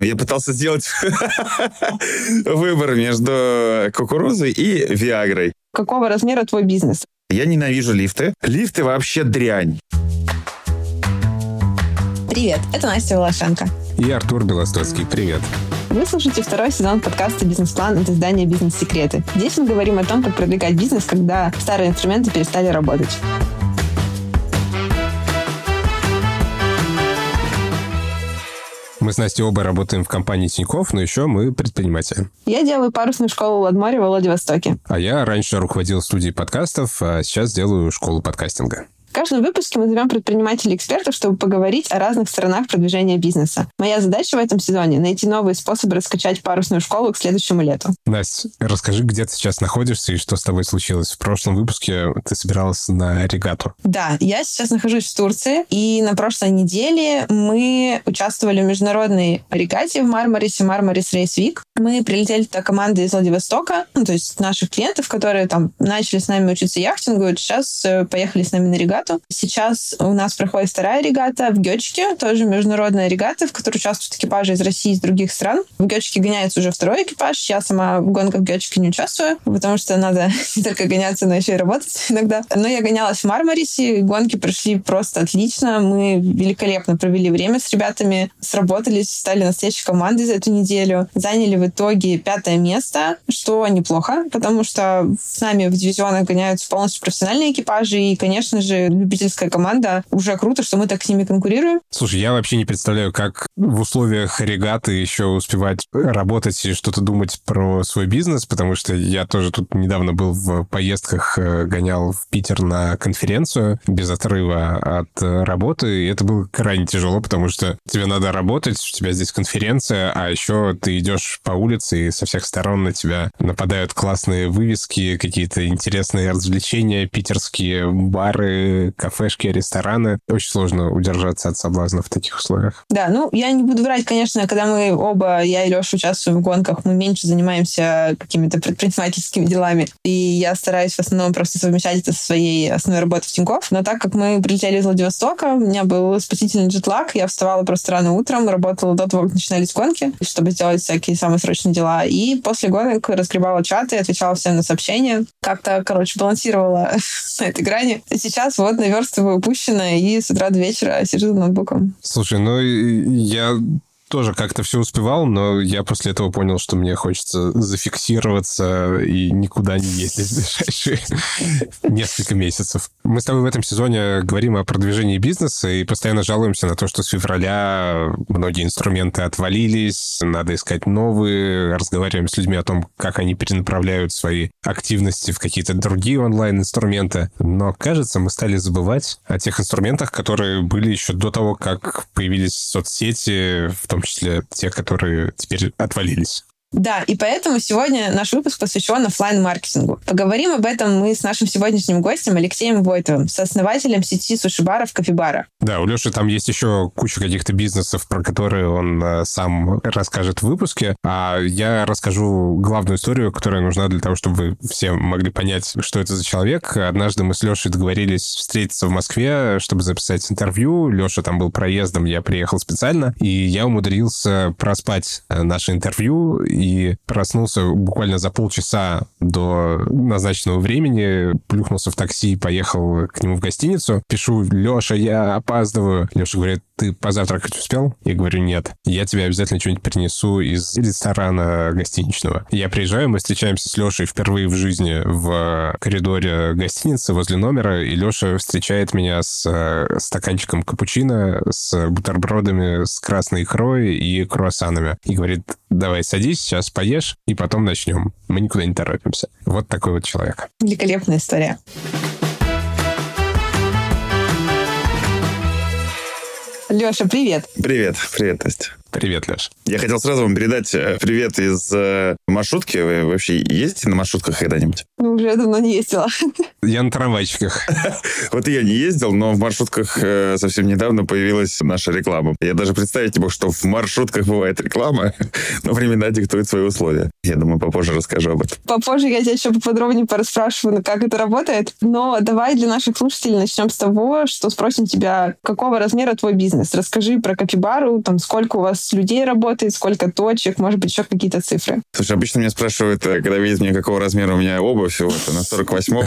Я пытался сделать выбор между кукурузой и Виагрой. Какого размера твой бизнес? Я ненавижу лифты. Лифты вообще дрянь. Привет, это Настя Волошенко. И Артур Белостоцкий. Привет. Вы слушаете второй сезон подкаста «Бизнес-план» от издания «Бизнес-секреты». Здесь мы говорим о том, как продвигать бизнес, когда старые инструменты перестали работать. Мы с Настей оба работаем в компании Тинькофф, но еще мы предприниматели. Я делаю парусную школу Ладморе во Владивостоке. А я раньше руководил студией подкастов, а сейчас делаю школу подкастинга. Каждом выпуске мы зовем предпринимателей-экспертов, чтобы поговорить о разных сторонах продвижения бизнеса. Моя задача в этом сезоне — найти новые способы раскачать парусную школу к следующему лету. Настя, расскажи, где ты сейчас находишься и что с тобой случилось. В прошлом выпуске ты собиралась на регату. Да, я сейчас нахожусь в Турции, и на прошлой неделе мы участвовали в международной регате в Мармарисе, Мармарис Рейс Вик. Мы прилетели туда командой из Владивостока, ну, то есть наших клиентов, которые там начали с нами учиться яхтингу, сейчас э, поехали с нами на регату. Сейчас у нас проходит вторая регата в Гёчке, тоже международная регата, в которой участвуют экипажи из России и из других стран. В Гёчке гоняется уже второй экипаж. Я сама в гонках в Гёчке не участвую, потому что надо не только гоняться, но еще и работать иногда. Но я гонялась в Мармарисе, гонки прошли просто отлично. Мы великолепно провели время с ребятами, сработались, стали настоящей командой за эту неделю, заняли в итоге пятое место, что неплохо, потому что с нами в дивизионах гоняются полностью профессиональные экипажи, и, конечно же, любительская команда. Уже круто, что мы так с ними конкурируем. Слушай, я вообще не представляю, как в условиях регаты еще успевать работать и что-то думать про свой бизнес, потому что я тоже тут недавно был в поездках, э, гонял в Питер на конференцию без отрыва от работы, и это было крайне тяжело, потому что тебе надо работать, у тебя здесь конференция, а еще ты идешь по улице, и со всех сторон на тебя нападают классные вывески, какие-то интересные развлечения, питерские бары, кафешки, рестораны. Очень сложно удержаться от соблазна в таких условиях. Да, ну, я не буду врать, конечно, когда мы оба, я и Леша, участвуем в гонках, мы меньше занимаемся какими-то предпринимательскими делами. И я стараюсь в основном просто совмещать это со своей основной работой в Тинькофф. Но так как мы прилетели из Владивостока, у меня был спасительный джетлаг, я вставала просто рано утром, работала до того, как начинались гонки, чтобы сделать всякие самые срочные дела. И после гонок разгребала чаты, отвечала всем на сообщения. Как-то, короче, балансировала на этой грани. И сейчас вот наверстываю упущенное и с утра до вечера сижу за ноутбуком. Слушай, ну я тоже как-то все успевал, но я после этого понял, что мне хочется зафиксироваться и никуда не ездить в ближайшие несколько месяцев. Мы с тобой в этом сезоне говорим о продвижении бизнеса и постоянно жалуемся на то, что с февраля многие инструменты отвалились, надо искать новые, разговариваем с людьми о том, как они перенаправляют свои активности в какие-то другие онлайн-инструменты. Но, кажется, мы стали забывать о тех инструментах, которые были еще до того, как появились соцсети, в том том числе те, которые теперь отвалились. Да, и поэтому сегодня наш выпуск посвящен офлайн маркетингу Поговорим об этом мы с нашим сегодняшним гостем Алексеем Войтовым, сооснователем сети суши-баров «Кофебара». Да, у Леши там есть еще куча каких-то бизнесов, про которые он э, сам расскажет в выпуске, а я расскажу главную историю, которая нужна для того, чтобы вы все могли понять, что это за человек. Однажды мы с Лешей договорились встретиться в Москве, чтобы записать интервью. Леша там был проездом, я приехал специально, и я умудрился проспать э, наше интервью и проснулся буквально за полчаса до назначенного времени, плюхнулся в такси, поехал к нему в гостиницу, пишу, Леша, я опаздываю. Леша говорит, ты позавтракать успел? Я говорю, нет. Я тебе обязательно что-нибудь принесу из ресторана гостиничного. Я приезжаю, мы встречаемся с Лешей впервые в жизни в коридоре гостиницы возле номера, и Леша встречает меня с э, стаканчиком капучино, с бутербродами с красной икрой и круассанами. И говорит, давай садись, сейчас поешь, и потом начнем. Мы никуда не торопимся. Вот такой вот человек. Великолепная история. Леша, привет. Привет, привет, Настя. Привет, Леш. Я хотел сразу вам передать э, привет из э, маршрутки. Вы вообще ездите на маршрутках когда-нибудь? Ну, уже давно не ездила. Я на трамвайчиках. Вот и я не ездил, но в маршрутках э, совсем недавно появилась наша реклама. Я даже представить не мог, что в маршрутках бывает реклама, но времена диктуют свои условия. Я думаю, попозже расскажу об этом. Попозже я тебя еще поподробнее порасспрашиваю, как это работает. Но давай для наших слушателей начнем с того, что спросим тебя, какого размера твой бизнес. Расскажи про капибару, там, сколько у вас вас людей работает, сколько точек, может быть, еще какие-то цифры. Слушай, обычно меня спрашивают, э, когда видят мне, какого размера у меня обувь, вот, на 48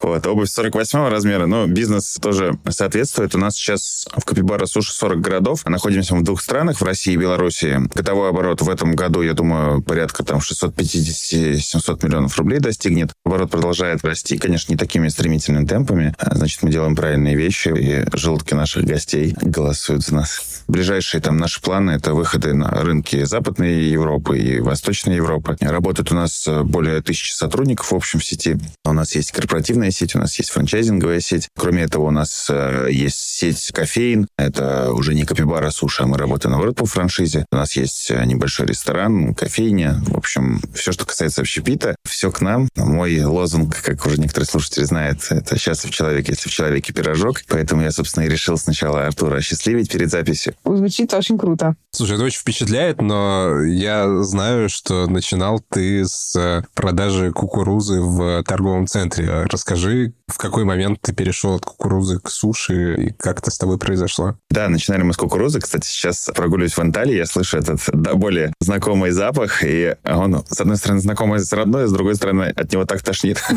Вот, обувь 48 размера, но бизнес тоже соответствует. У нас сейчас в Капибара Суши 40 городов. Находимся в двух странах, в России и Беларуси. Годовой оборот в этом году, я думаю, порядка там 650-700 миллионов рублей достигнет. Оборот продолжает расти, конечно, не такими стремительными темпами. А, значит, мы делаем правильные вещи, и желудки наших гостей голосуют за нас. Ближайшие там наши планы — это выходы на рынки Западной Европы и Восточной Европы. Работает у нас более тысячи сотрудников в общем сети. У нас есть корпоративная сеть, у нас есть франчайзинговая сеть. Кроме этого, у нас э, есть сеть кофеин. Это уже не капибара суши, а мы работаем, наоборот, по франшизе. У нас есть э, небольшой ресторан, кофейня. В общем, все, что касается общепита, все к нам. Мой лозунг, как уже некоторые слушатели знают, это «счастлив человек, если в человеке пирожок». Поэтому я, собственно, и решил сначала Артура осчастливить перед записью. Звучит очень круто. Слушай, это очень впечатляет, но я знаю, что начинал ты с э, продажи кукурузы в торговом центре. Расскажи, в какой момент ты перешел от кукурузы к суши и как это с тобой произошло? Да, начинали мы с кукурузы. Кстати, сейчас прогуливаюсь в Анталии, я слышу этот да, более знакомый запах, и он, с одной стороны, знакомый с родной, с другой стороны, от него так тошнит.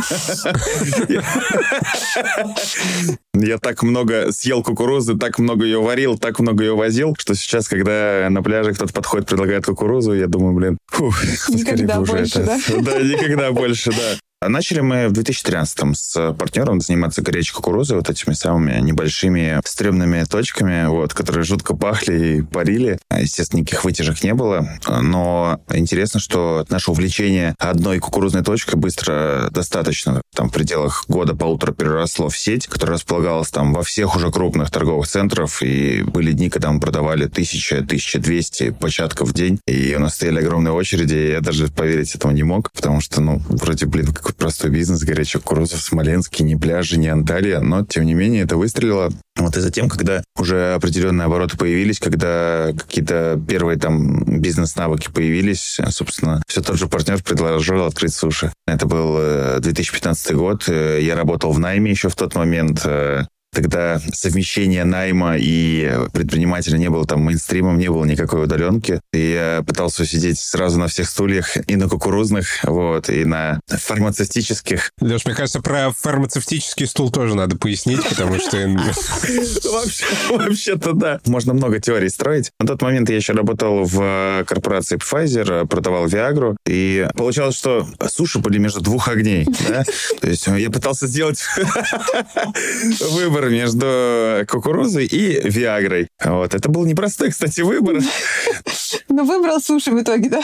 Я так много съел кукурузы, так много ее варил, так много ее возил, что сейчас, когда на пляже кто-то подходит, предлагает кукурузу, я думаю, блин, фух, никогда больше, да? Да, никогда больше, да. А начали мы в 2013 с партнером заниматься горячей кукурузой, вот этими самыми небольшими стрёмными точками, вот, которые жутко пахли и парили. А, естественно, никаких вытяжек не было. Но интересно, что наше увлечение одной кукурузной точкой быстро достаточно, там, в пределах года-полутора переросло в сеть, которая располагалась там во всех уже крупных торговых центрах, и были дни, когда мы продавали 1000-1200 початков в день, и у нас стояли огромные очереди, и я даже поверить этому не мог, потому что, ну, вроде, блин, какой простой бизнес, горячая кукуруза в Смоленске, ни пляжи, ни Анталия, но, тем не менее, это выстрелило. Вот и затем, когда уже определенные обороты появились, когда какие-то первые там бизнес-навыки появились, собственно, все тот же партнер предложил открыть суши. Это был 2015 э, год. Э, я работал в найме еще в тот момент. Э, Тогда совмещение найма и предпринимателя не было там мейнстримом, не было никакой удаленки. И я пытался сидеть сразу на всех стульях, и на кукурузных, вот, и на фармацевтических. Леш, мне кажется, про фармацевтический стул тоже надо пояснить, потому что... Вообще-то да. Можно много теорий строить. На тот момент я еще работал в корпорации Pfizer, продавал Viagra, и получалось, что суши были между двух огней. То есть я пытался сделать выбор между кукурузой и Виагрой. Вот. Это был непростой, кстати, выбор. Но выбрал суши в итоге, да?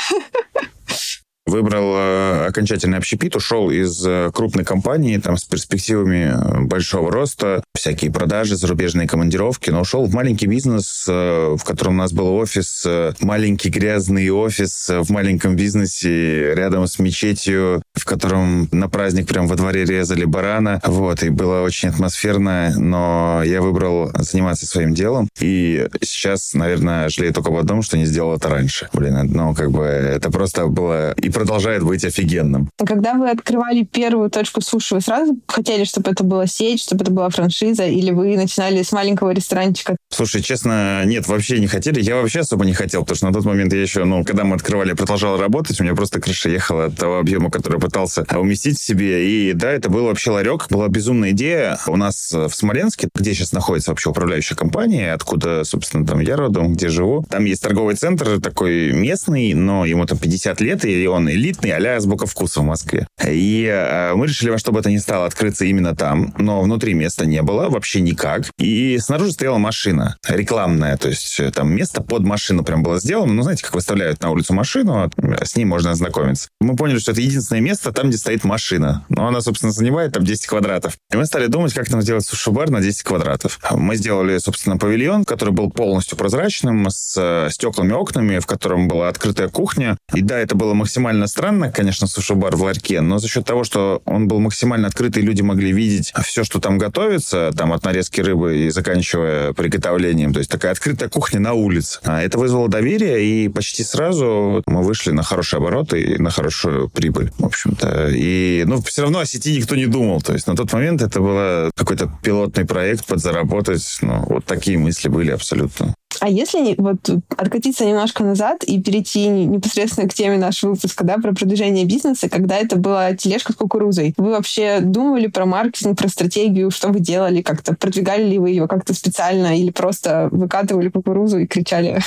Выбрал э, окончательный общепит, ушел из э, крупной компании там с перспективами э, большого роста, всякие продажи, зарубежные командировки, но ушел в маленький бизнес, в котором у нас был офис, маленький грязный офис в маленьком бизнесе рядом с мечетью, в котором на праздник прям во дворе резали барана, вот, и было очень атмосферно, но я выбрал заниматься своим делом, и сейчас, наверное, жалею только об одном, что не сделал это раньше. Блин, ну, как бы, это просто было и продолжает быть офигенным. Когда вы открывали первую точку суши, вы сразу хотели, чтобы это была сеть, чтобы это была франшиза, или вы начинали с маленького ресторанчика? Слушай, честно, нет, вообще не хотели. Я вообще особо не хотел, потому что на тот момент я еще, ну, когда мы открывали, продолжал работать, у меня просто крыша ехала от того объема, который пытался уместить в себе. И да, это был вообще ларек. Была безумная идея. У нас в Смоленске, где сейчас находится вообще управляющая компания, откуда, собственно, там я родом, где живу, там есть торговый центр такой местный, но ему там 50 лет, и он элитный, а-ля азбука вкуса в Москве. И э, мы решили во что бы это ни стало открыться именно там, но внутри места не было вообще никак. И снаружи стояла машина рекламная, то есть э, там место под машину прям было сделано. Ну, знаете, как выставляют на улицу машину, а с ней можно ознакомиться. Мы поняли, что это единственное место там, где стоит машина. Но она, собственно, занимает там 10 квадратов. И мы стали думать, как нам сделать суши-бар на 10 квадратов. Мы сделали, собственно, павильон, который был полностью прозрачным, с э, стеклами окнами, в котором была открытая кухня. И да, это было максимально довольно странно, конечно, суши-бар в ларьке, но за счет того, что он был максимально открытый, люди могли видеть все, что там готовится, там от нарезки рыбы и заканчивая приготовлением. То есть такая открытая кухня на улице. А это вызвало доверие, и почти сразу мы вышли на хорошие обороты и на хорошую прибыль, в общем-то. И, ну, все равно о сети никто не думал. То есть на тот момент это был какой-то пилотный проект подзаработать. Ну, вот такие мысли были абсолютно. А если вот откатиться немножко назад и перейти непосредственно к теме нашего выпуска, да, про продвижение бизнеса, когда это была тележка с кукурузой, вы вообще думали про маркетинг, про стратегию, что вы делали, как-то продвигали ли вы ее как-то специально или просто выкатывали кукурузу и кричали?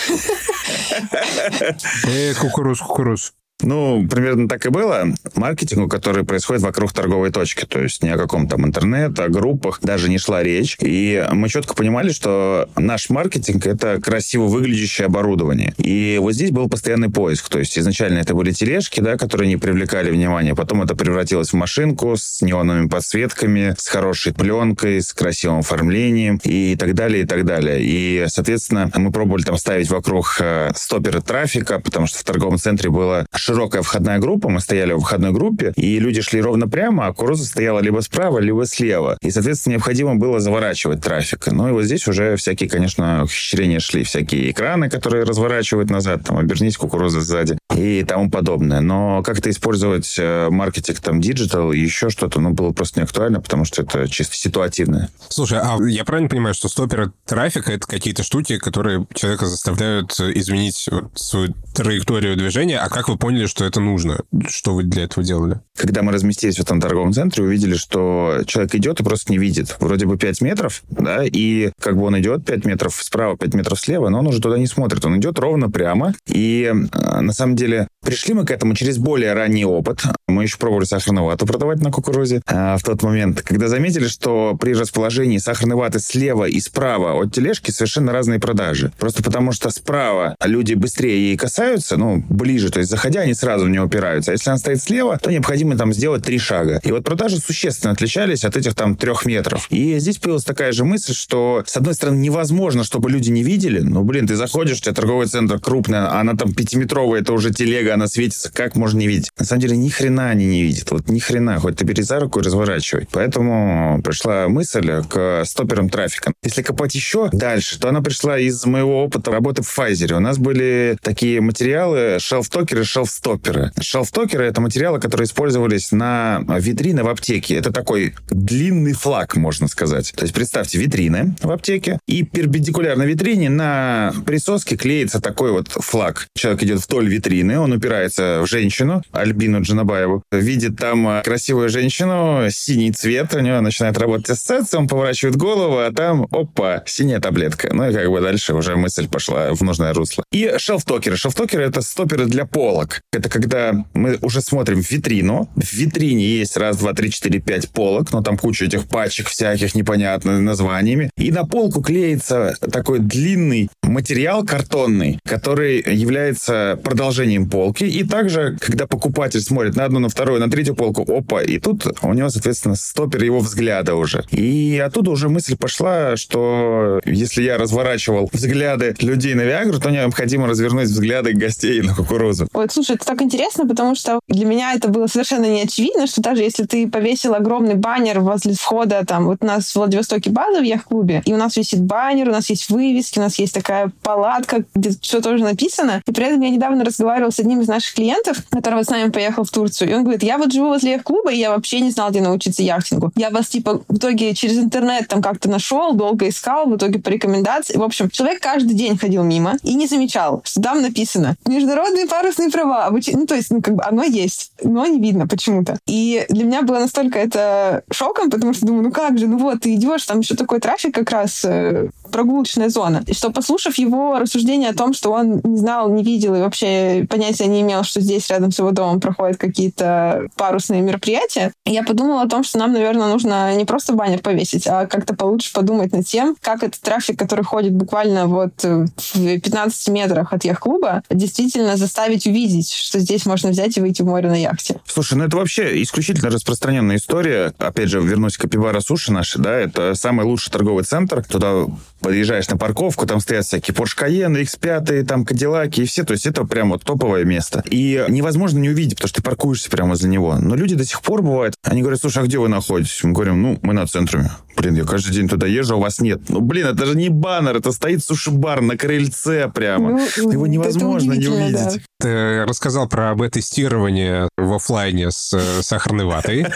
Эй, кукуруз, кукуруз. Ну, примерно так и было. Маркетингу, который происходит вокруг торговой точки. То есть ни о каком там интернете, о группах даже не шла речь. И мы четко понимали, что наш маркетинг — это красиво выглядящее оборудование. И вот здесь был постоянный поиск. То есть изначально это были тележки, да, которые не привлекали внимания. Потом это превратилось в машинку с неоновыми подсветками, с хорошей пленкой, с красивым оформлением и так далее, и так далее. И, соответственно, мы пробовали там ставить вокруг э, стоперы трафика, потому что в торговом центре было широкая входная группа, мы стояли в входной группе, и люди шли ровно прямо, а кукуруза стояла либо справа, либо слева. И, соответственно, необходимо было заворачивать трафик. Ну и вот здесь уже всякие, конечно, ухищрения шли, всякие экраны, которые разворачивают назад, там, обернись кукуруза сзади и тому подобное. Но как-то использовать э, маркетинг, там, digital и еще что-то, ну, было просто не актуально, потому что это чисто ситуативное. Слушай, а я правильно понимаю, что стоперы трафика — это какие-то штуки, которые человека заставляют изменить вот свою траекторию движения, а как вы поняли, поняли, что это нужно? Что вы для этого делали? Когда мы разместились в этом торговом центре, увидели, что человек идет и просто не видит. Вроде бы 5 метров, да, и как бы он идет 5 метров справа, 5 метров слева, но он уже туда не смотрит. Он идет ровно прямо. И э, на самом деле пришли мы к этому через более ранний опыт. Мы еще пробовали сахарную вату продавать на кукурузе а, в тот момент, когда заметили, что при расположении сахарной ваты слева и справа от тележки совершенно разные продажи. Просто потому что справа люди быстрее ей касаются, ну, ближе, то есть заходя, они сразу в нее упираются. А если она стоит слева, то необходимо там сделать три шага. И вот продажи существенно отличались от этих там трех метров. И здесь появилась такая же мысль, что, с одной стороны, невозможно, чтобы люди не видели. Ну, блин, ты заходишь, у тебя торговый центр крупный, а она там пятиметровая, это уже телега, она светится, как можно не видеть? На самом деле, ни хрена они не видят. Вот ни хрена, хоть ты бери за руку и разворачивай. Поэтому пришла мысль к стоперам трафика. Если копать еще дальше, то она пришла из моего опыта работы в Pfizer. У нас были такие материалы, шелф-токеры, шелф-стоперы. Шелф-токеры — это материалы, которые использовались на витрины в аптеке. Это такой длинный флаг, можно сказать. То есть представьте витрины в аптеке, и перпендикулярно витрине на присоске клеится такой вот флаг. Человек идет вдоль витрины, он упирается в женщину, Альбину Джанабаеву, видит там красивую женщину, синий цвет, у него начинает работать ассоциация, он поворачивает голову, а там, опа, синяя таблетка. Ну и как бы дальше уже мысль пошла в нужное русло. И шелф-токеры. Шелф-токеры — это стоперы для полок. Это когда мы уже смотрим витрину. В витрине есть раз, два, три, четыре, пять полок, но там куча этих пачек всяких непонятных названиями. И на полку клеится такой длинный материал картонный, который является продолжением полки. И также, когда покупатель смотрит на одну, на вторую, на третью полку, опа, и тут у него, соответственно, стопер его взгляда уже. И оттуда уже мысль пошла, что если я разворачивал взгляды людей на Виагру, то необходимо развернуть взгляды гостей на кукурузу. Ой, слушай, так интересно, потому что для меня это было совершенно не очевидно, что даже если ты повесил огромный баннер возле входа, там, вот у нас в Владивостоке база в яхт-клубе, и у нас висит баннер, у нас есть вывески, у нас есть такая палатка, где все тоже написано. И при этом я недавно разговаривала с одним из наших клиентов, который вот с нами поехал в Турцию, и он говорит, я вот живу возле яхт-клуба, и я вообще не знал, где научиться яхтингу. Я вас, типа, в итоге через интернет там как-то нашел, долго искал, в итоге по рекомендации. В общем, человек каждый день ходил мимо и не замечал, что там написано «Международные парусные права». Ну, то есть, ну, как бы оно есть, но не видно почему-то. И для меня было настолько это шоком, потому что думаю, ну как же, ну вот, ты идешь, там еще такой трафик как раз э, прогулочная зона. И что, послушав его рассуждение о том, что он не знал, не видел и вообще понятия не имел, что здесь рядом с его домом проходят какие-то парусные мероприятия, я подумала о том, что нам, наверное, нужно не просто баннер повесить, а как-то получше подумать над тем, как этот трафик, который ходит буквально вот в 15 метрах от яхт-клуба, действительно заставить увидеть, что здесь можно взять и выйти в море на яхте. Слушай, ну это вообще исключительно распространенная история. Опять же, вернусь к Пивара Суши наши, да, это самый лучший торговый центр. Туда подъезжаешь на парковку, там стоят всякие Porsche Cayenne, X5, там Кадиллаки и все. То есть это прям вот топовое место. И невозможно не увидеть, потому что ты паркуешься прямо возле него. Но люди до сих пор бывают, они говорят, слушай, а где вы находитесь? Мы говорим, ну, мы на центре. Блин, я каждый день туда езжу, а у вас нет. Ну, блин, это же не баннер, это стоит суши-бар на крыльце прямо. Ну, Его невозможно не увидеть. Да. Ты рассказал про бета-тестирование в офлайне с э, сахарной ватой.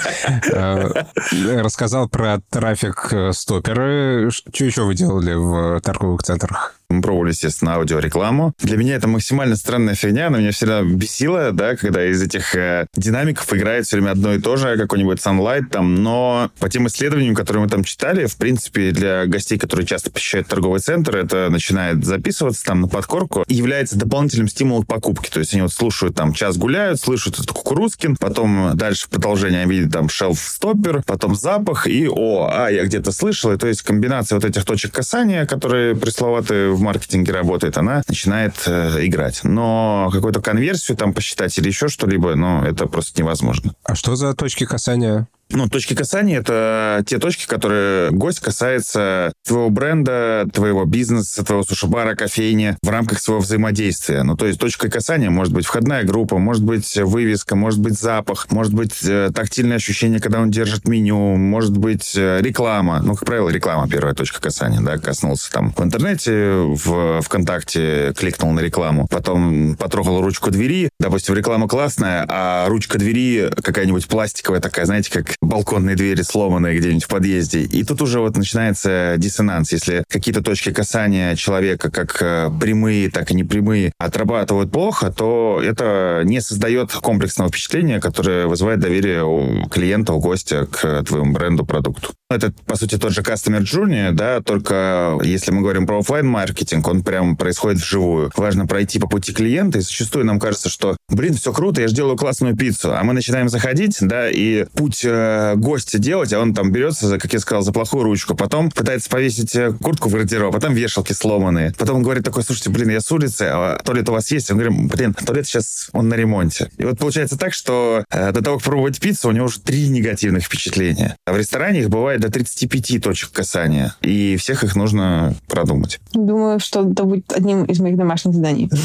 Э, рассказал про трафик э, стоперы. Что еще вы делали в торговых центрах? Мы пробовали, естественно, аудиорекламу. Для меня это максимально странная фигня, она меня всегда бесила, да, когда из этих э, динамиков играет все время одно и то же, какой-нибудь Sunlight там, но по тем исследованиям, которые мы там читали, в принципе, для гостей, которые часто посещают торговый центр, это начинает записываться там на подкорку и является дополнительным стимулом к покупке. То есть они вот слушают там час гуляют, слышат этот кукурузкин, потом дальше продолжение видят там шелф-стоппер, потом запах и о, а, я где-то слышал. И то есть комбинация вот этих точек касания, которые пресловатые в маркетинге работает, она начинает э, играть. Но какую-то конверсию там посчитать или еще что-либо, ну, это просто невозможно. А что за точки касания? Ну, точки касания — это те точки, которые гость касается твоего бренда, твоего бизнеса, твоего сушибара, кофейни в рамках своего взаимодействия. Ну, то есть точкой касания может быть входная группа, может быть вывеска, может быть запах, может быть э, тактильное ощущение, когда он держит меню, может быть э, реклама. Ну, как правило, реклама первая точка касания, да, коснулся там в интернете, в ВКонтакте кликнул на рекламу, потом потрогал ручку двери, допустим, реклама классная, а ручка двери какая-нибудь пластиковая такая, знаете, как балконные двери сломанные где-нибудь в подъезде. И тут уже вот начинается диссонанс. Если какие-то точки касания человека, как э, прямые, так и непрямые, отрабатывают плохо, то это не создает комплексного впечатления, которое вызывает доверие у клиента, у гостя к твоему бренду, продукту. Это, по сути, тот же customer journey, да, только если мы говорим про офлайн маркетинг он прям происходит вживую. Важно пройти по пути клиента, и зачастую нам кажется, что, блин, все круто, я же делаю классную пиццу, а мы начинаем заходить, да, и путь э, гостя делать, а он там берется, за, как я сказал, за плохую ручку, потом пытается повесить э, куртку в гардероб, потом вешалки сломанные, потом он говорит такой, слушайте, блин, я с улицы, а туалет у вас есть? Он говорит, блин, туалет сейчас, он на ремонте. И вот получается так, что э, до того, как пробовать пиццу, у него уже три негативных впечатления. А в ресторане их бывает до 35 точек касания. И всех их нужно продумать. Думаю, что это будет одним из моих домашних заданий.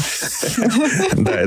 Да,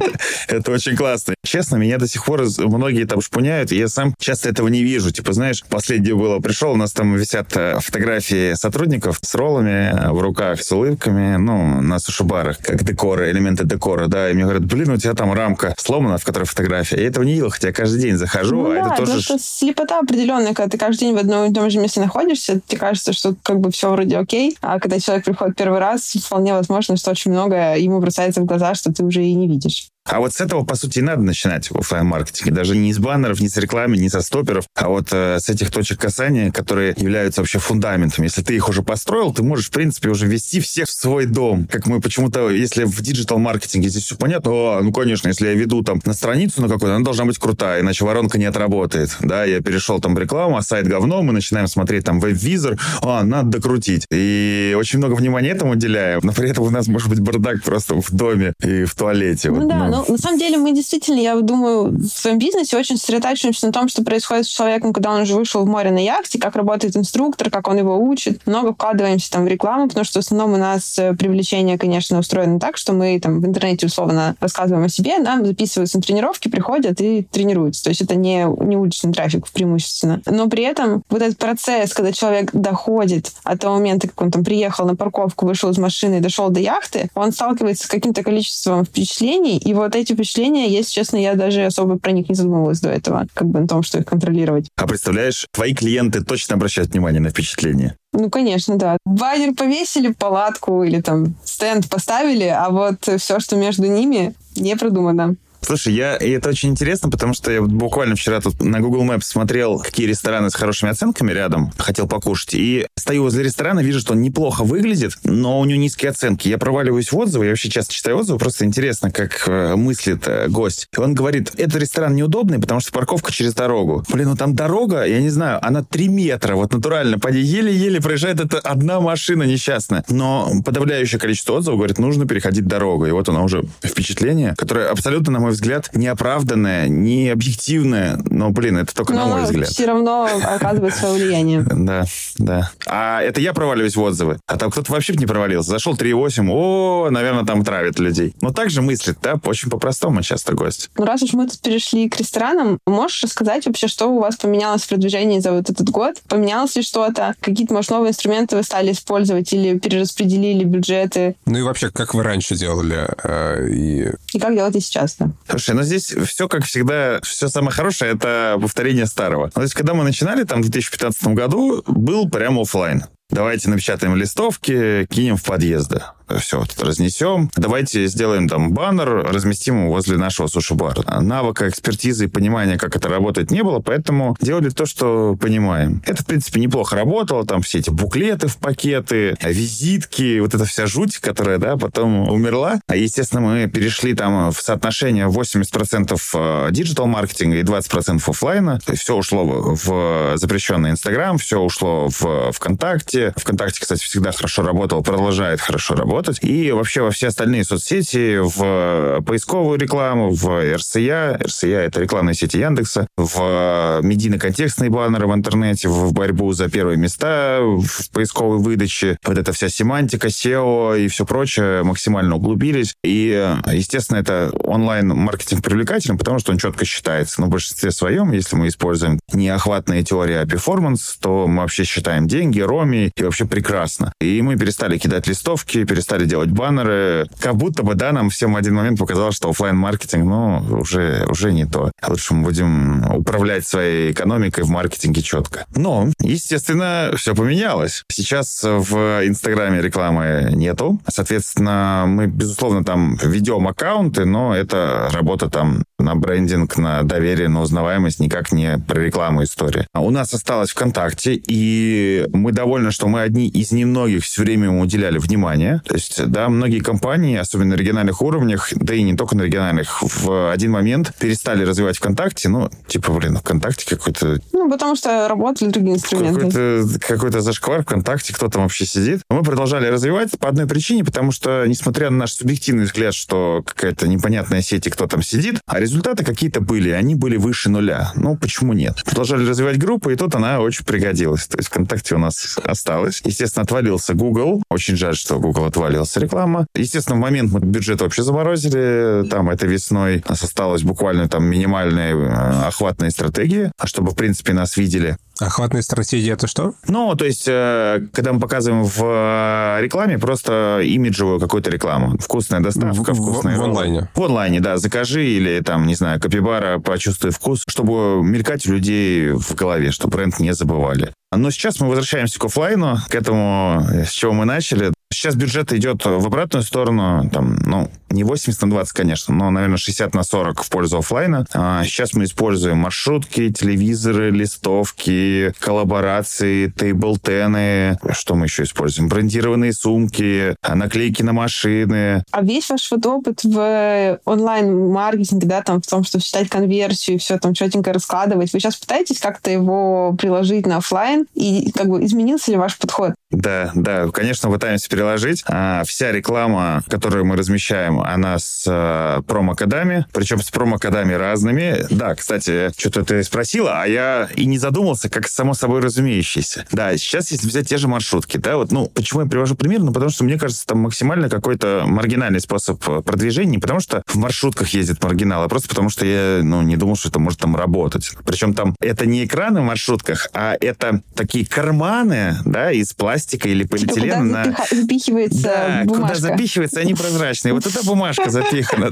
это очень классно. Честно, меня до сих пор многие там шпуняют, и я сам часто этого не вижу. Типа, знаешь, последнее было, пришел, у нас там висят э, фотографии сотрудников с роллами э, в руках, с улыбками, ну, на сушибарах, как декоры, элементы декора, да, и мне говорят, блин, у тебя там рамка сломана, в которой фотография. Я этого не видел, хотя каждый день захожу, ну, а да, это тоже... Слепота определенная, когда ты каждый день в одном и том же месте находишься, тебе кажется, что как бы все вроде окей, а когда человек приходит первый раз, вполне возможно, что очень много ему бросается в глаза, что ты уже и не видишь. А вот с этого, по сути, и надо начинать в офлайн-маркетинге. Даже не из баннеров, не с рекламы, не со стоперов, а вот э, с этих точек касания, которые являются вообще фундаментом. Если ты их уже построил, ты можешь, в принципе, уже ввести всех в свой дом. Как мы почему-то, если в диджитал-маркетинге здесь все понятно, о, ну, конечно, если я веду там на страницу на какую-то, она должна быть крутая, иначе воронка не отработает. Да, я перешел там в рекламу, а сайт говно, мы начинаем смотреть там веб-визор, а, надо докрутить. И очень много внимания этому уделяем, но при этом у нас может быть бардак просто в доме и в туалете. Ну вот, да, ну, ну, на самом деле мы действительно, я думаю, в своем бизнесе очень сосредотачиваемся на том, что происходит с человеком, когда он уже вышел в море на яхте, как работает инструктор, как он его учит. Много вкладываемся там в рекламу, потому что в основном у нас э, привлечение, конечно, устроено так, что мы там в интернете условно рассказываем о себе, нам записываются на тренировки, приходят и тренируются. То есть это не, не уличный трафик преимущественно. Но при этом вот этот процесс, когда человек доходит от того момента, как он там приехал на парковку, вышел из машины и дошел до яхты, он сталкивается с каким-то количеством впечатлений, и вот эти впечатления, если честно, я даже особо про них не задумывалась до этого, как бы на том, что их контролировать. А представляешь, твои клиенты точно обращают внимание на впечатления? Ну, конечно, да. Баннер повесили, палатку или там стенд поставили, а вот все, что между ними, не продумано. Слушай, я, и это очень интересно, потому что я буквально вчера тут на Google Maps смотрел, какие рестораны с хорошими оценками рядом, хотел покушать, и стою возле ресторана, вижу, что он неплохо выглядит, но у него низкие оценки. Я проваливаюсь в отзывы, я вообще часто читаю отзывы, просто интересно, как э, мыслит э, гость. И он говорит, этот ресторан неудобный, потому что парковка через дорогу. Блин, ну там дорога, я не знаю, она 3 метра, вот натурально, поди, еле-еле проезжает это одна машина несчастная. Но подавляющее количество отзывов говорит, нужно переходить дорогу. И вот оно уже впечатление, которое абсолютно, на мой взгляд, неоправданное, не объективное, но, блин, это только Но на мой взгляд. все равно оказывает свое влияние. Да, да. А это я проваливаюсь в отзывы. А там кто-то вообще не провалился. Зашел 3,8. О, наверное, там травят людей. Но так же мыслит, да, очень по-простому часто гость. Ну, раз уж мы тут перешли к ресторанам, можешь рассказать вообще, что у вас поменялось в продвижении за вот этот год? Поменялось ли что-то? Какие-то, может, новые инструменты вы стали использовать или перераспределили бюджеты? Ну и вообще, как вы раньше делали? э, и И как делаете сейчас, да? Слушай, ну здесь все, как всегда, все самое хорошее, это повторение старого. Ну, то есть, когда мы начинали, там, в 2015 году, был прямо оффлайн. Давайте напечатаем листовки, кинем в подъезды. Все вот разнесем. Давайте сделаем там баннер, разместим его возле нашего суши-бара. Навыка, экспертизы и понимания, как это работает, не было, поэтому делали то, что понимаем. Это, в принципе, неплохо работало. Там все эти буклеты в пакеты, визитки, вот эта вся жуть, которая, да, потом умерла. А, естественно, мы перешли там в соотношение 80% digital-маркетинга и 20% офлайна. То есть все ушло в запрещенный Инстаграм, все ушло в ВКонтакте. ВКонтакте, кстати, всегда хорошо работал, продолжает хорошо работать. И вообще во все остальные соцсети, в поисковую рекламу, в RCA. RCA — это рекламные сети Яндекса, в медийно-контекстные баннеры в интернете, в борьбу за первые места в поисковой выдаче. Вот эта вся семантика, SEO и все прочее максимально углубились. И, естественно, это онлайн-маркетинг привлекателен, потому что он четко считается. Но в большинстве своем, если мы используем не охватные теории, а перформанс, то мы вообще считаем деньги, роми, и вообще прекрасно. И мы перестали кидать листовки, перестали делать баннеры. Как будто бы, да, нам всем в один момент показалось, что офлайн маркетинг ну, уже, уже не то. Лучше мы будем управлять своей экономикой в маркетинге четко. Но, естественно, все поменялось. Сейчас в Инстаграме рекламы нету. Соответственно, мы, безусловно, там ведем аккаунты, но это работа там на брендинг, на доверие, на узнаваемость, никак не про рекламу истории. А у нас осталось ВКонтакте, и мы довольны, что мы одни из немногих все время ему уделяли внимание. Есть, да, многие компании, особенно на региональных уровнях, да и не только на региональных, в один момент перестали развивать ВКонтакте. Ну, типа, блин, ВКонтакте какой-то... Ну, потому что работали другие инструменты. Какой-то, какой-то зашквар ВКонтакте, кто там вообще сидит. Мы продолжали развивать по одной причине, потому что, несмотря на наш субъективный взгляд, что какая-то непонятная сеть и кто там сидит, а результаты какие-то были, они были выше нуля. Ну, почему нет? Продолжали развивать группу, и тут она очень пригодилась. То есть ВКонтакте у нас осталось. Естественно, отвалился Google. Очень жаль, что Google отвалился реклама. Естественно, в момент мы бюджет вообще заморозили. Там это весной у нас осталось буквально там минимальные э, охватные стратегии, а чтобы, в принципе, нас видели. Охватные стратегии это что? Ну, то есть, э, когда мы показываем в э, рекламе просто имиджевую какую-то рекламу. Вкусная доставка, в, вкусная в, в онлайне. В онлайне, да. Закажи или там, не знаю, капибара, почувствуй вкус, чтобы мелькать у людей в голове, чтобы бренд не забывали. Но сейчас мы возвращаемся к офлайну, к этому, с чего мы начали. Сейчас бюджет идет в обратную сторону, там, ну, не 80 на 20, конечно, но, наверное, 60 на 40 в пользу офлайна. А сейчас мы используем маршрутки, телевизоры, листовки, коллаборации, тейбл-тены. Что мы еще используем? Брендированные сумки, наклейки на машины. А весь ваш вот опыт в онлайн-маркетинге, да, там, в том, чтобы считать конверсию и все там четенько раскладывать, вы сейчас пытаетесь как-то его приложить на офлайн и как бы изменился ли ваш подход? Да, да, конечно, пытаемся переложить. А, вся реклама, которую мы размещаем, она с а, промокодами, причем с промокодами разными. Да, кстати, что-то ты спросила, а я и не задумался, как само собой разумеющееся. Да, сейчас если взять те же маршрутки, да, вот, ну, почему я привожу пример? Ну, потому что мне кажется, там максимально какой-то маргинальный способ продвижения, не потому что в маршрутках ездит маргинал, а просто потому что я, ну, не думал, что это может там работать. Причем там это не экраны в маршрутках, а это такие карманы, да, из пластика или полиэтилена. Типа, куда на... запихивается да, бумажка. куда запихивается, они прозрачные. Вот эта бумажка запихана.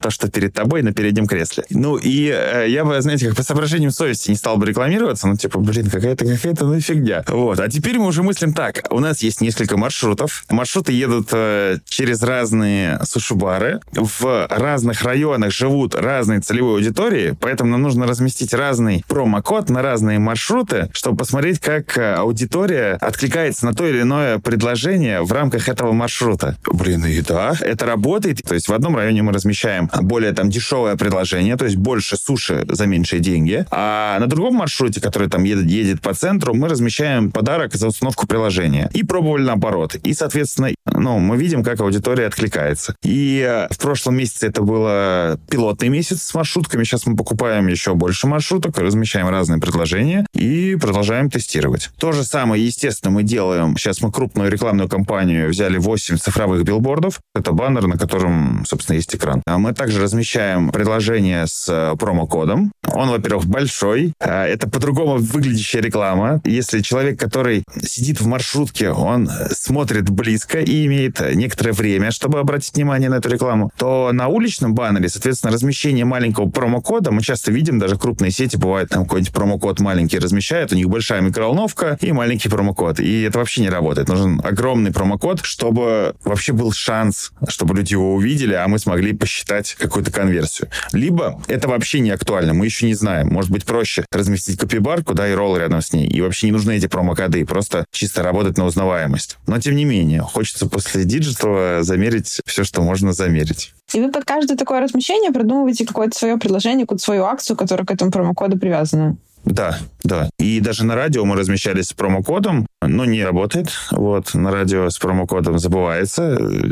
То, что перед тобой на переднем кресле. Ну, и э, я бы, знаете, как по соображениям совести не стал бы рекламироваться, ну, типа, блин, какая-то какая-то ну фигня. Вот. А теперь мы уже мыслим так. У нас есть несколько маршрутов. Маршруты едут э, через разные суши-бары. В разных районах живут разные целевые аудитории, поэтому нам нужно разместить разный промокод на разные маршруты, чтобы посмотреть, как э, аудитория откликается на то или иное предложение в рамках этого маршрута. Блин, и да, это работает. То есть в одном районе мы размещаем более там дешевое предложение, то есть больше суши за меньшие деньги, а на другом маршруте, который там едет, едет по центру, мы размещаем подарок за установку приложения. И пробовали наоборот. И, соответственно, ну, мы видим, как аудитория откликается. И э, в прошлом месяце это было пилотный месяц с маршрутками. Сейчас мы покупаем еще больше маршруток, размещаем разные предложения и продолжаем тестировать. То же самое, естественно, мы делаем. Сейчас мы крупную рекламную кампанию взяли 8 цифровых билбордов. Это баннер, на котором, собственно, есть экран. А мы также размещаем предложение с э, промокодом. Он, во-первых, большой. А, это по-другому выглядящая реклама. Если человек, который сидит в маршрутке, он смотрит близко и имеет некоторое время, чтобы обратить внимание на эту рекламу, то на уличном баннере, соответственно, размещение маленького промокода, мы часто видим, даже крупные сети, бывает, там какой-нибудь промокод маленький размещают, у них большая микроволновка и маленький промокод. И это вообще не работает. Нужен огромный промокод, чтобы вообще был шанс, чтобы люди его увидели, а мы смогли посчитать какую-то конверсию. Либо это вообще не актуально, мы еще не знаем. Может быть, проще разместить капибарку, да, и ролл рядом с ней. И вообще не нужны эти промокоды, просто чисто работать на узнаваемость. Но, тем не менее, хочется после диджитала замерить все, что можно замерить. И вы под каждое такое размещение продумываете какое-то свое предложение, какую-то свою акцию, которая к этому промокоду привязана. Да, да. И даже на радио мы размещались с промокодом, но не работает. Вот, на радио с промокодом забывается.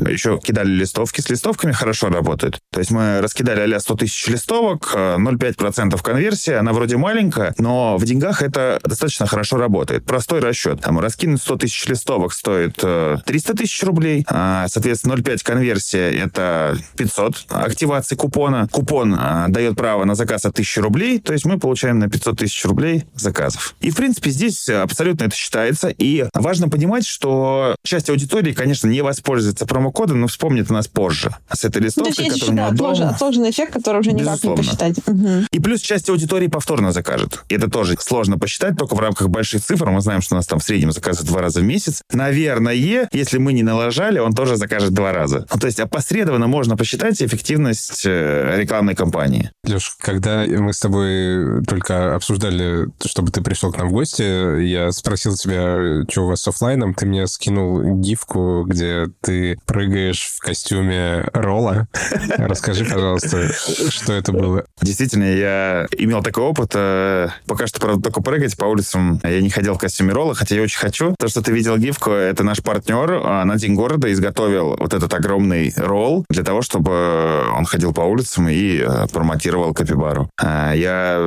Еще кидали листовки. С листовками хорошо работает. То есть мы раскидали а 100 тысяч листовок, 0,5% конверсия, она вроде маленькая, но в деньгах это достаточно хорошо работает. Простой расчет. Там раскинуть 100 тысяч листовок стоит 300 э, тысяч рублей, а, соответственно, 0,5 конверсия это 500 активаций купона. Купон а, дает право на заказ от 1000 рублей, то есть мы получаем на 500 тысяч рублей заказов. И, в принципе, здесь абсолютно это считается. И важно понимать, что часть аудитории, конечно, не воспользуется промокодом, но вспомнит нас позже. С этой листовкой, ну, которая да, отложен, отложенный эффект, который уже никак Безусловно. не посчитать. Угу. И плюс часть аудитории повторно закажет. И это тоже сложно посчитать, только в рамках больших цифр. Мы знаем, что у нас там в среднем заказывают два раза в месяц. Наверное, если мы не налажали, он тоже закажет два раза. Ну, то есть опосредованно можно посчитать эффективность э, рекламной кампании. Леш, когда мы с тобой только обсуждали, чтобы ты пришел к нам в гости, я спросил тебя, что у вас с офлайном, ты мне скинул гифку, где ты прыгаешь в костюме Ролла. Расскажи, пожалуйста, что это было. Действительно, я имел такой опыт. Э, пока что, правда, только прыгать по улицам. Я не ходил в костюме Ролла, хотя я очень хочу. То, что ты видел гифку, это наш партнер а, на День города изготовил вот этот огромный ролл для того, чтобы он ходил по улицам и э, промотировал Капибару. А, я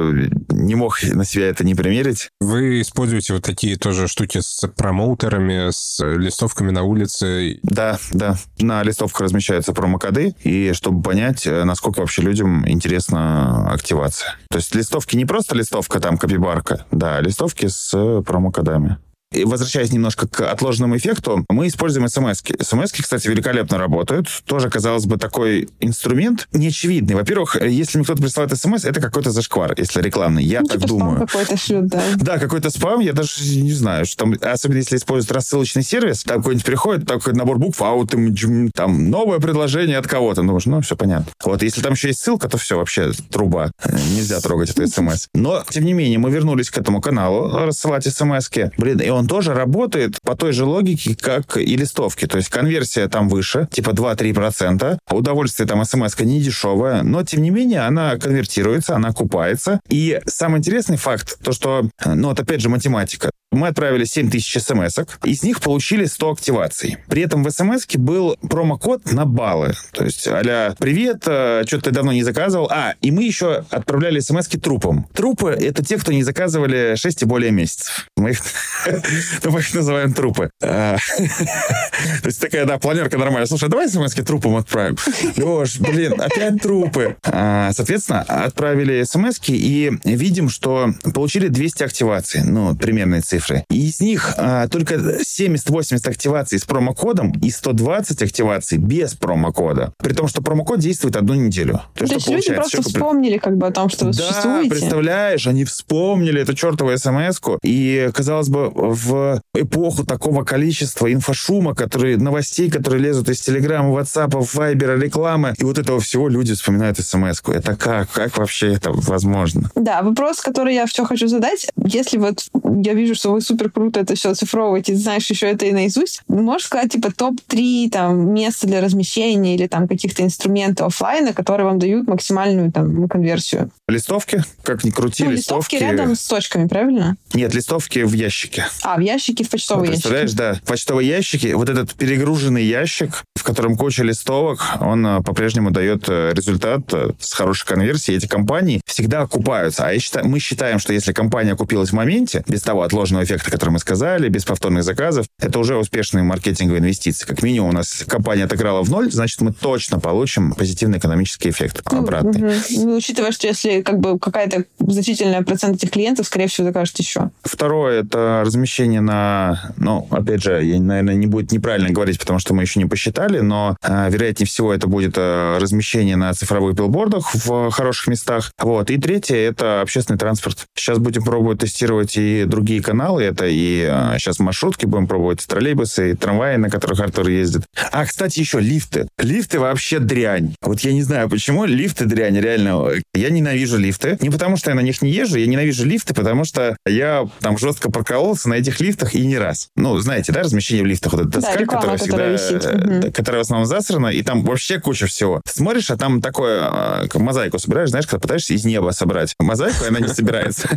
не мог на себя это не примерить. Вы используете вот такие тоже штуки с промоутерами, с листовками на улице? Да, да. На листовках размещаются промокоды, и чтобы понять, э, насколько вообще людям интересна активация. То есть листовки не просто листовка, там, копибарка, да, листовки с промокодами. Возвращаясь немножко к отложенному эффекту, мы используем смс -ки. смс кстати, великолепно работают. Тоже, казалось бы, такой инструмент неочевидный. Во-первых, если мне кто-то присылает смс, это какой-то зашквар, если рекламный. Я ну, так типа думаю. Какой-то шлют, да. Да, какой-то спам. Я даже не знаю, что там, особенно если используют рассылочный сервис, там какой-нибудь приходит, такой набор букв, а вот там новое предложение от кого-то. Ну, ну, все понятно. Вот, если там еще есть ссылка, то все, вообще труба. Нельзя трогать эту смс. Но, тем не менее, мы вернулись к этому каналу рассылать смс -ки. Блин, и он тоже работает по той же логике, как и листовки. То есть конверсия там выше, типа 2-3%. Удовольствие там смс не дешевое, но тем не менее она конвертируется, она купается. И самый интересный факт, то что, ну вот опять же математика. Мы отправили 7 тысяч смс из них получили 100 активаций. При этом в смс был промокод на баллы. То есть, а привет, э, что ты давно не заказывал. А, и мы еще отправляли смс трупам. Трупы — это те, кто не заказывали 6 и более месяцев. Мы их, мы их называем трупы. А, то есть такая, да, планерка нормальная. Слушай, давай смс трупам отправим. Леш, блин, опять трупы. А, соответственно, отправили смс и видим, что получили 200 активаций. Ну, примерные цифры цифры. И из них а, только 70-80 активаций с промокодом и 120 активаций без промокода. При том, что промокод действует одну неделю. То, То есть люди просто Человек... вспомнили как бы о том, что вы да, существуете. представляешь, они вспомнили эту чертову смс. И, казалось бы, в эпоху такого количества инфошума, которые, новостей, которые лезут из Телеграма, Ватсапа, Вайбера, рекламы, и вот этого всего люди вспоминают смс -ку. Это как? Как вообще это возможно? Да, вопрос, который я все хочу задать. Если вот я вижу, что вы супер круто это все оцифровываете, знаешь еще это и наизусть. Можешь сказать, типа, топ-3 там места для размещения или там каких-то инструментов офлайна, которые вам дают максимальную там конверсию? Листовки, как ни крути, ну, листовки. листовки рядом с точками, правильно? Нет, листовки в ящике. А, в ящике, в почтовый ящик. Представляешь, да, в почтовый ящик, вот этот перегруженный ящик, в котором куча листовок, он а, по-прежнему дает э, результат э, с хорошей конверсией. Эти компании всегда окупаются. А я считаю, мы считаем, что если компания окупилась в моменте, без того отложенного негативного эффекта, который мы сказали, без повторных заказов, это уже успешные маркетинговые инвестиции. Как минимум у нас компания отыграла в ноль, значит, мы точно получим позитивный экономический эффект обратный. Угу. Ну, учитывая, что если как бы какая-то значительная процент этих клиентов, скорее всего, закажет еще. Второе, это размещение на, ну, опять же, я, наверное, не будет неправильно говорить, потому что мы еще не посчитали, но, э, вероятнее всего, это будет э, размещение на цифровых билбордах в хороших местах. Вот. И третье, это общественный транспорт. Сейчас будем пробовать тестировать и другие каналы. Это и э, сейчас маршрутки будем пробовать, троллейбусы, и трамваи, на которых Артур ездит. А, кстати, еще лифты. Лифты вообще дрянь. Вот я не знаю, почему лифты дрянь, реально. Я ненавижу лифты. Не потому, что я на них не езжу, я ненавижу лифты, потому что я там жестко прокололся на этих лифтах и не раз. Ну, знаете, да, размещение в лифтах, вот эта доска, да, реклама, которая всегда, висит. э, которая в основном засрана, и там вообще куча всего. Смотришь, а там такое, э, мозаику собираешь, знаешь, когда пытаешься из неба собрать мозаику, она не собирается.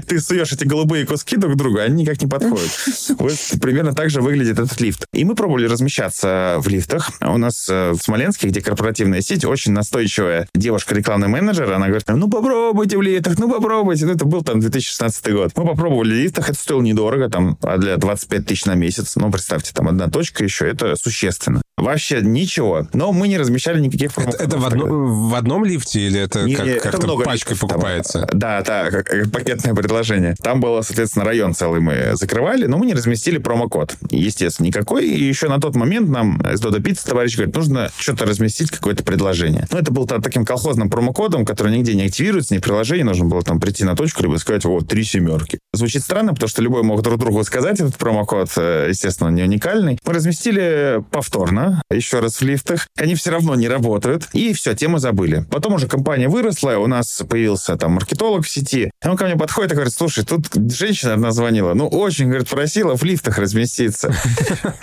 Ты суешь эти голубые куски друг к другу, они никак не подходят. Вот примерно так же выглядит этот лифт. И мы пробовали размещаться в лифтах. У нас э, в Смоленске, где корпоративная сеть, очень настойчивая девушка, рекламный менеджер, она говорит, ну попробуйте в лифтах, ну попробуйте. Ну, это был там 2016 год. Мы попробовали в лифтах, это стоило недорого, там, а для 25 тысяч на месяц. Ну, представьте, там одна точка еще, это существенно. Вообще ничего. Но мы не размещали никаких Это, это в, одно, в одном лифте или это Не, как, это как-то много пачкой лифтов там. покупается? Да, да, как, как пакетное предложение. Там было, соответственно, район целый мы закрывали, но мы не разместили промокод. Естественно, никакой. И еще на тот момент нам из Дода Пицца товарищ говорит, нужно что-то разместить, какое-то предложение. Ну, это был та- таким колхозным промокодом, который нигде не активируется, ни в приложении. Нужно было там прийти на точку, либо сказать, вот, три семерки. Звучит странно, потому что любой мог друг другу сказать этот промокод. э, Естественно, он не уникальный. Мы разместили повторно, еще раз в лифтах. Они все равно не работают. И все, тему забыли. Потом уже компания выросла, у нас появился там маркетолог в сети. Он ко мне подходит и говорит, слушай, тут женщина одна звонила. Ну, очень, говорит, просила в лифтах разместиться.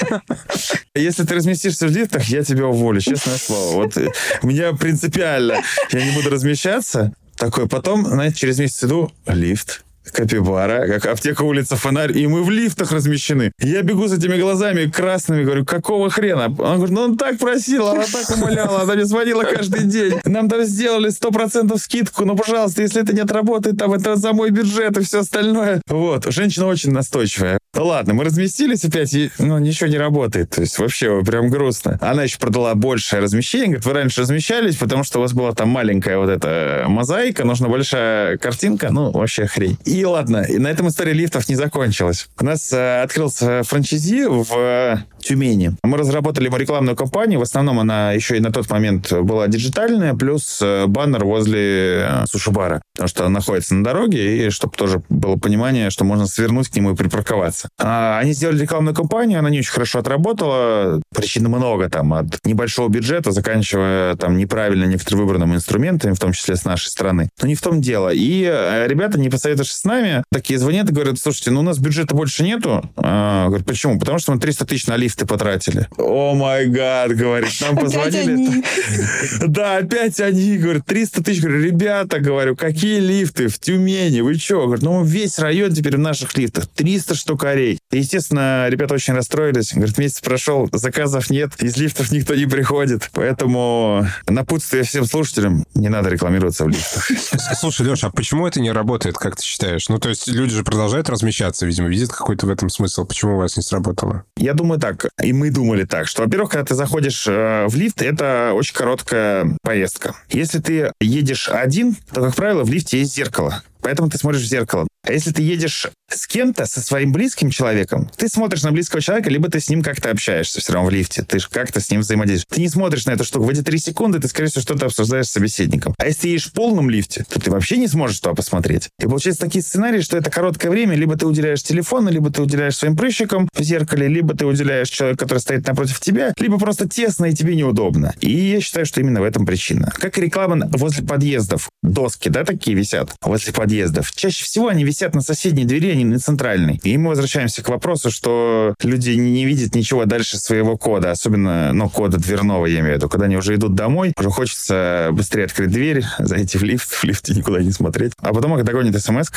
Если ты разместишься в лифтах, я тебя уволю, честное слово. Вот э, у меня принципиально. Я не буду размещаться. Такой, потом, знаете, через месяц иду, лифт, Капибара, как аптека улица Фонарь, и мы в лифтах размещены. Я бегу с этими глазами красными, говорю, какого хрена? Он говорит, ну он так просил, она так умоляла, она мне звонила каждый день. Нам там сделали 100% скидку, ну, пожалуйста, если это не отработает, там это за мой бюджет и все остальное. Вот, женщина очень настойчивая. Ну ладно, мы разместились опять, и, ну, ничего не работает. То есть вообще прям грустно. Она еще продала большее размещение. Говорит, вы раньше размещались, потому что у вас была там маленькая вот эта мозаика, нужна большая картинка. Ну, вообще хрень. И ладно, и на этом история лифтов не закончилась. У нас э, открылся франчайзи в э, Тюмени. Мы разработали ему рекламную кампанию. В основном она еще и на тот момент была диджитальная, плюс э, баннер возле э, суши-бара. Потому что он находится на дороге, и чтобы тоже было понимание, что можно свернуть к нему и припарковаться. А, они сделали рекламную кампанию, она не очень хорошо отработала. Причин много там, от небольшого бюджета, заканчивая там неправильно некоторые выбранными инструментами, в том числе с нашей стороны. Но не в том дело. И э, ребята, не посоветовавшись с нами, такие звонят и говорят, слушайте, ну у нас бюджета больше нету. А, говорят, почему? Потому что мы 300 тысяч на лифты потратили. О май гад, говорит, нам позвонили. они. Да, опять они, говорят, 300 тысяч. Говорю, ребята, говорю, какие лифты в Тюмени? Вы что? Говорят, ну весь район теперь в наших лифтах. 300 штукарей. И, естественно, ребята очень расстроились. Говорят, месяц прошел, заказов нет, из лифтов никто не приходит. Поэтому напутствие всем слушателям, не надо рекламироваться в лифтах. Слушай, Леша, а почему это не работает, как ты считаешь? Ну, то есть люди же продолжают размещаться, видимо, видят какой-то в этом смысл. Почему у вас не сработало? Я думаю так, и мы думали так, что, во-первых, когда ты заходишь э, в лифт, это очень короткая поездка. Если ты едешь один, то, как правило, в лифте есть зеркало. Поэтому ты смотришь в зеркало. А если ты едешь с кем-то, со своим близким человеком, ты смотришь на близкого человека, либо ты с ним как-то общаешься все равно в лифте. Ты же как-то с ним взаимодействуешь. Ты не смотришь на эту штуку. В эти три секунды ты, скорее всего, что-то обсуждаешь с собеседником. А если ты едешь в полном лифте, то ты вообще не сможешь туда посмотреть. И получается такие сценарии, что это короткое время, либо ты уделяешь телефону, либо ты уделяешь своим прыщикам в зеркале, либо ты уделяешь человеку, который стоит напротив тебя, либо просто тесно и тебе неудобно. И я считаю, что именно в этом причина. Как и реклама возле подъездов. Доски, да, такие висят возле подъездов. Чаще всего они висят на соседней двери, а не на центральной. И мы возвращаемся к вопросу, что люди не видят ничего дальше своего кода, особенно, ну, кода дверного, я имею в виду. Когда они уже идут домой, уже хочется быстрее открыть дверь, зайти в лифт, в лифте никуда не смотреть. А потом их догонит смс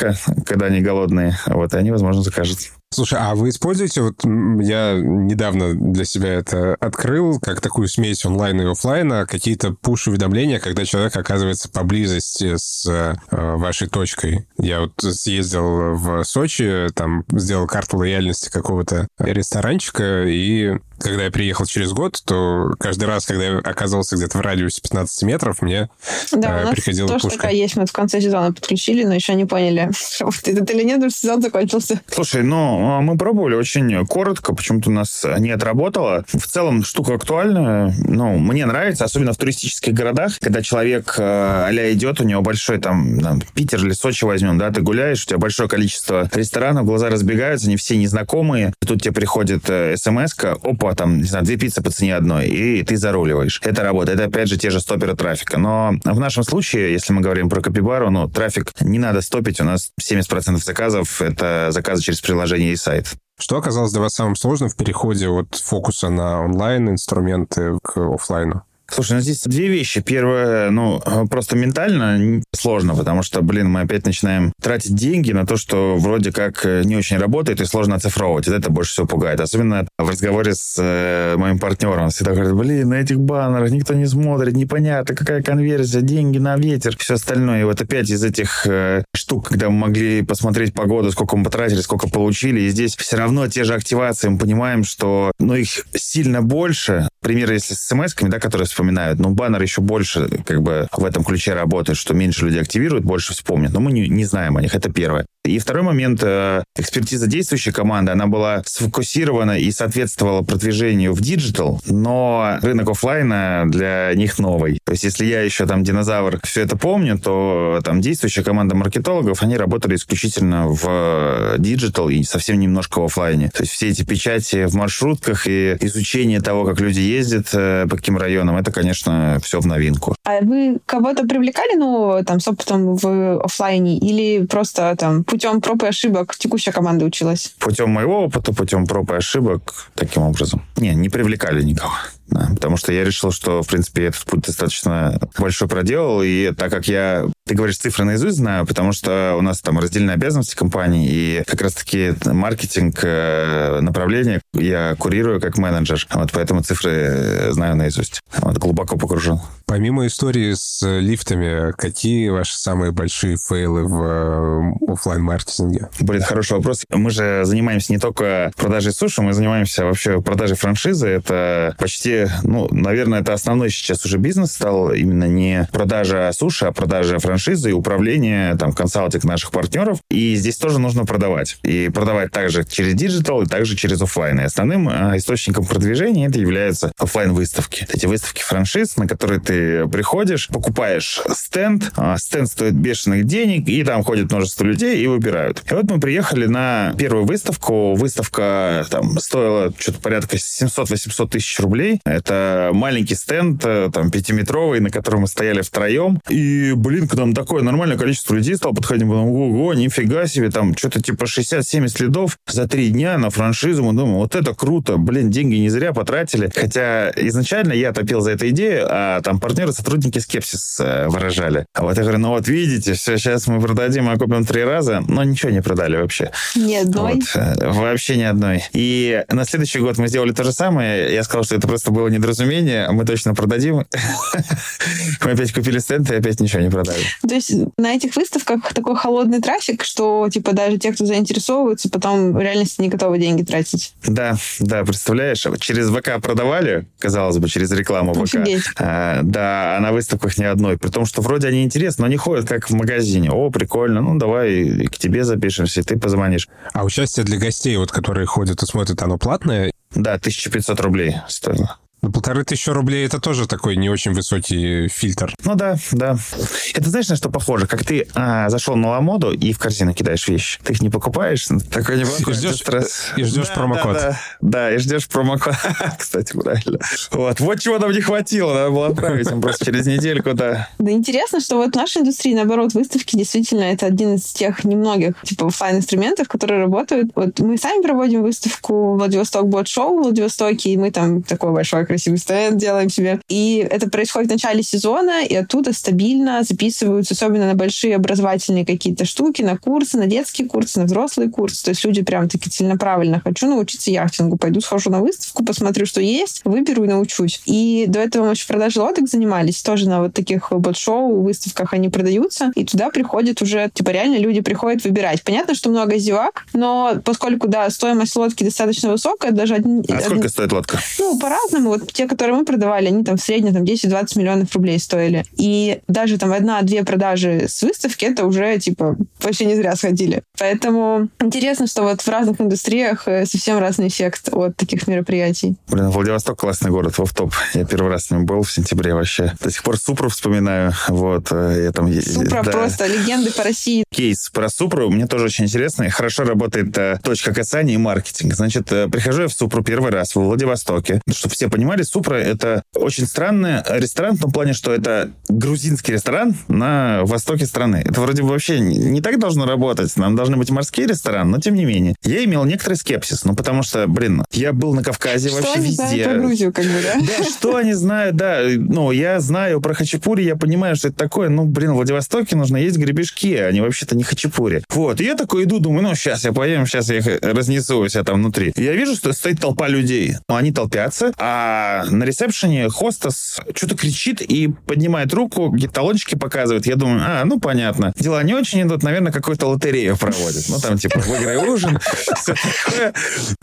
когда они голодные, вот, и они, возможно, закажут. Слушай, а вы используете, вот я недавно для себя это открыл, как такую смесь онлайна и офлайна, какие-то пуш-уведомления, когда человек оказывается поблизости с э, вашей точкой. Я вот съездил в Сочи, там сделал карту лояльности какого-то ресторанчика, и когда я приехал через год, то каждый раз, когда я оказывался где-то в радиусе 15 метров, мне да, э, приходила тоже пушка. такая есть. Мы в конце сезона подключили, но еще не поняли, это или нет, потому что сезон закончился. Слушай, ну, а мы пробовали очень коротко, почему-то у нас не отработало. В целом, штука актуальная. Ну, мне нравится, особенно в туристических городах, когда человек э, а идет, у него большой там, там, Питер или Сочи возьмем, да, ты гуляешь, у тебя большое количество ресторанов, глаза разбегаются, они все незнакомые. Тут тебе приходит э, смс опа, там, не знаю, две пиццы по цене одной, и ты заруливаешь. Это работает. Это, опять же, те же стоперы трафика. Но в нашем случае, если мы говорим про Капибару, ну, трафик не надо стопить. У нас 70% заказов — это заказы через приложение и сайт. Что оказалось для вас самым сложным в переходе от фокуса на онлайн-инструменты к офлайну? Слушай, ну здесь две вещи. Первое, ну, просто ментально сложно, потому что, блин, мы опять начинаем тратить деньги на то, что вроде как э, не очень работает и сложно оцифровывать. Это больше всего пугает. Особенно в разговоре с э, моим партнером. Он всегда говорит, блин, на этих баннерах никто не смотрит, непонятно, какая конверсия, деньги на ветер, все остальное. И вот опять из этих э, штук, когда мы могли посмотреть погоду, сколько мы потратили, сколько получили, и здесь все равно те же активации, мы понимаем, что ну, их сильно больше. Пример, если с смс-ками, да, которые вспоминают, но баннер еще больше как бы в этом ключе работает, что меньше людей активируют, больше вспомнят. Но мы не, не знаем о них, это первое. И второй момент, э, экспертиза действующей команды, она была сфокусирована и соответствовала продвижению в digital, но рынок офлайна для них новый. То есть если я еще там динозавр все это помню, то там действующая команда маркетологов, они работали исключительно в digital и совсем немножко в офлайне. То есть все эти печати в маршрутках и изучение того, как люди ездят э, по каким районам, это, конечно, все в новинку. А вы кого-то привлекали, ну, там, с опытом в офлайне или просто там путем проб и ошибок текущая команда училась? Путем моего опыта, путем проб и ошибок, таким образом. Не, не привлекали никого. Да, потому что я решил, что, в принципе, этот путь достаточно большой проделал, и так как я, ты говоришь, цифры наизусть знаю, потому что у нас там раздельные обязанности компании, и как раз-таки маркетинг э, направление я курирую как менеджер, вот поэтому цифры э, знаю наизусть. Вот, глубоко погружен. Помимо истории с лифтами, какие ваши самые большие фейлы в э, офлайн маркетинге Блин, хороший вопрос. Мы же занимаемся не только продажей суши, мы занимаемся вообще продажей франшизы. Это почти ну, наверное, это основной сейчас уже бизнес стал именно не продажа суши, а продажа франшизы и управление, там, консалтинг наших партнеров. И здесь тоже нужно продавать. И продавать также через digital и также через офлайн. И основным а, источником продвижения это являются офлайн выставки Эти выставки франшиз, на которые ты приходишь, покупаешь стенд, а стенд стоит бешеных денег, и там ходит множество людей и выбирают. И вот мы приехали на первую выставку. Выставка там стоила что-то порядка 700-800 тысяч рублей. Это маленький стенд, э, там, пятиметровый, на котором мы стояли втроем. И, блин, к нам такое нормальное количество людей стало подходить. Думаем, ого, нифига себе, там, что-то типа 60-70 лидов за три дня на франшизу. Мы думаем, вот это круто, блин, деньги не зря потратили. Хотя изначально я топил за эту идею, а там партнеры, сотрудники скепсис э, выражали. А вот я говорю, ну вот видите, все, сейчас мы продадим, а купим три раза, но ничего не продали вообще. Ни одной? Вот, э, вообще ни одной. И на следующий год мы сделали то же самое. Я сказал, что это просто было недоразумение, мы точно продадим. Мы опять купили стенд и опять ничего не продали. То есть на этих выставках такой холодный трафик, что типа даже те, кто заинтересовываются, потом в реальности не готовы деньги тратить. Да, да, представляешь, через ВК продавали, казалось бы, через рекламу ВК. А, да, а на выставках ни одной. При том, что вроде они интересны, но они ходят как в магазине. О, прикольно, ну давай к тебе запишемся, и ты позвонишь. А участие для гостей, вот которые ходят и смотрят, оно платное? Да, 1500 рублей стоило. Ну, полторы тысячи рублей это тоже такой не очень высокий фильтр. Ну да, да. Это знаешь, на что похоже? Как ты а, зашел на Ламоду и в корзину кидаешь вещи. Ты их не покупаешь, такой не и ждешь, стресс. И ждешь да, промокод. Да, да, да, и ждешь промокод. Кстати, правильно. Вот. вот чего нам не хватило, надо было отправить им просто через недельку, да. Да интересно, что вот в нашей индустрии, наоборот, выставки действительно это один из тех немногих типа офлайн инструментов, которые работают. Вот мы сами проводим выставку Владивосток Бот Шоу в Владивостоке, и мы там такой большой красивый стенд делаем себе. И это происходит в начале сезона, и оттуда стабильно записываются, особенно на большие образовательные какие-то штуки, на курсы, на детские курсы, на взрослые курсы. То есть люди прям таки целенаправленно. Хочу научиться яхтингу, пойду схожу на выставку, посмотрю, что есть, выберу и научусь. И до этого мы еще продажей лодок занимались, тоже на вот таких бот-шоу, выставках они продаются, и туда приходят уже, типа, реально люди приходят выбирать. Понятно, что много зевак, но поскольку, да, стоимость лодки достаточно высокая, даже... Один, а сколько один, стоит лодка? Ну, по-разному. Вот те, которые мы продавали, они там в среднем там 10-20 миллионов рублей стоили. И даже там одна-две продажи с выставки, это уже, типа, вообще не зря сходили. Поэтому интересно, что вот в разных индустриях э, совсем разный эффект от таких мероприятий. Блин, Владивосток классный город, в топ. Я первый раз с ним был в сентябре вообще. До сих пор Супру вспоминаю. Вот, э, я там... Супра да. просто легенды по России. Кейс про Супру мне тоже очень интересный. Хорошо работает э, точка касания и маркетинг. Значит, э, прихожу я в Супру первый раз в Владивостоке. Ну, чтобы все понимали, Супра — это очень странный ресторан в том плане, что это грузинский ресторан на востоке страны. Это вроде бы вообще не так должно работать. Нам должны быть морские рестораны, но тем не менее. Я имел некоторый скепсис, ну, потому что, блин, я был на Кавказе что вообще везде. Про Грузию, как бы, да? Да, что они знают, да. Ну, я знаю про хачапури, я понимаю, что это такое. Ну, блин, в Владивостоке нужно есть гребешки, а они вообще-то не хачапури. Вот, и я такой иду, думаю, ну, сейчас я поем, сейчас я их разнесу у себя там внутри. И я вижу, что стоит толпа людей. Ну, они толпятся, а на ресепшене хостес что-то кричит и поднимает руку, талончики показывает. Я думаю, а, ну, понятно. Дела не очень идут, наверное, какую-то лотерею проводят. Ну, там, типа, выиграй ужин, все такое.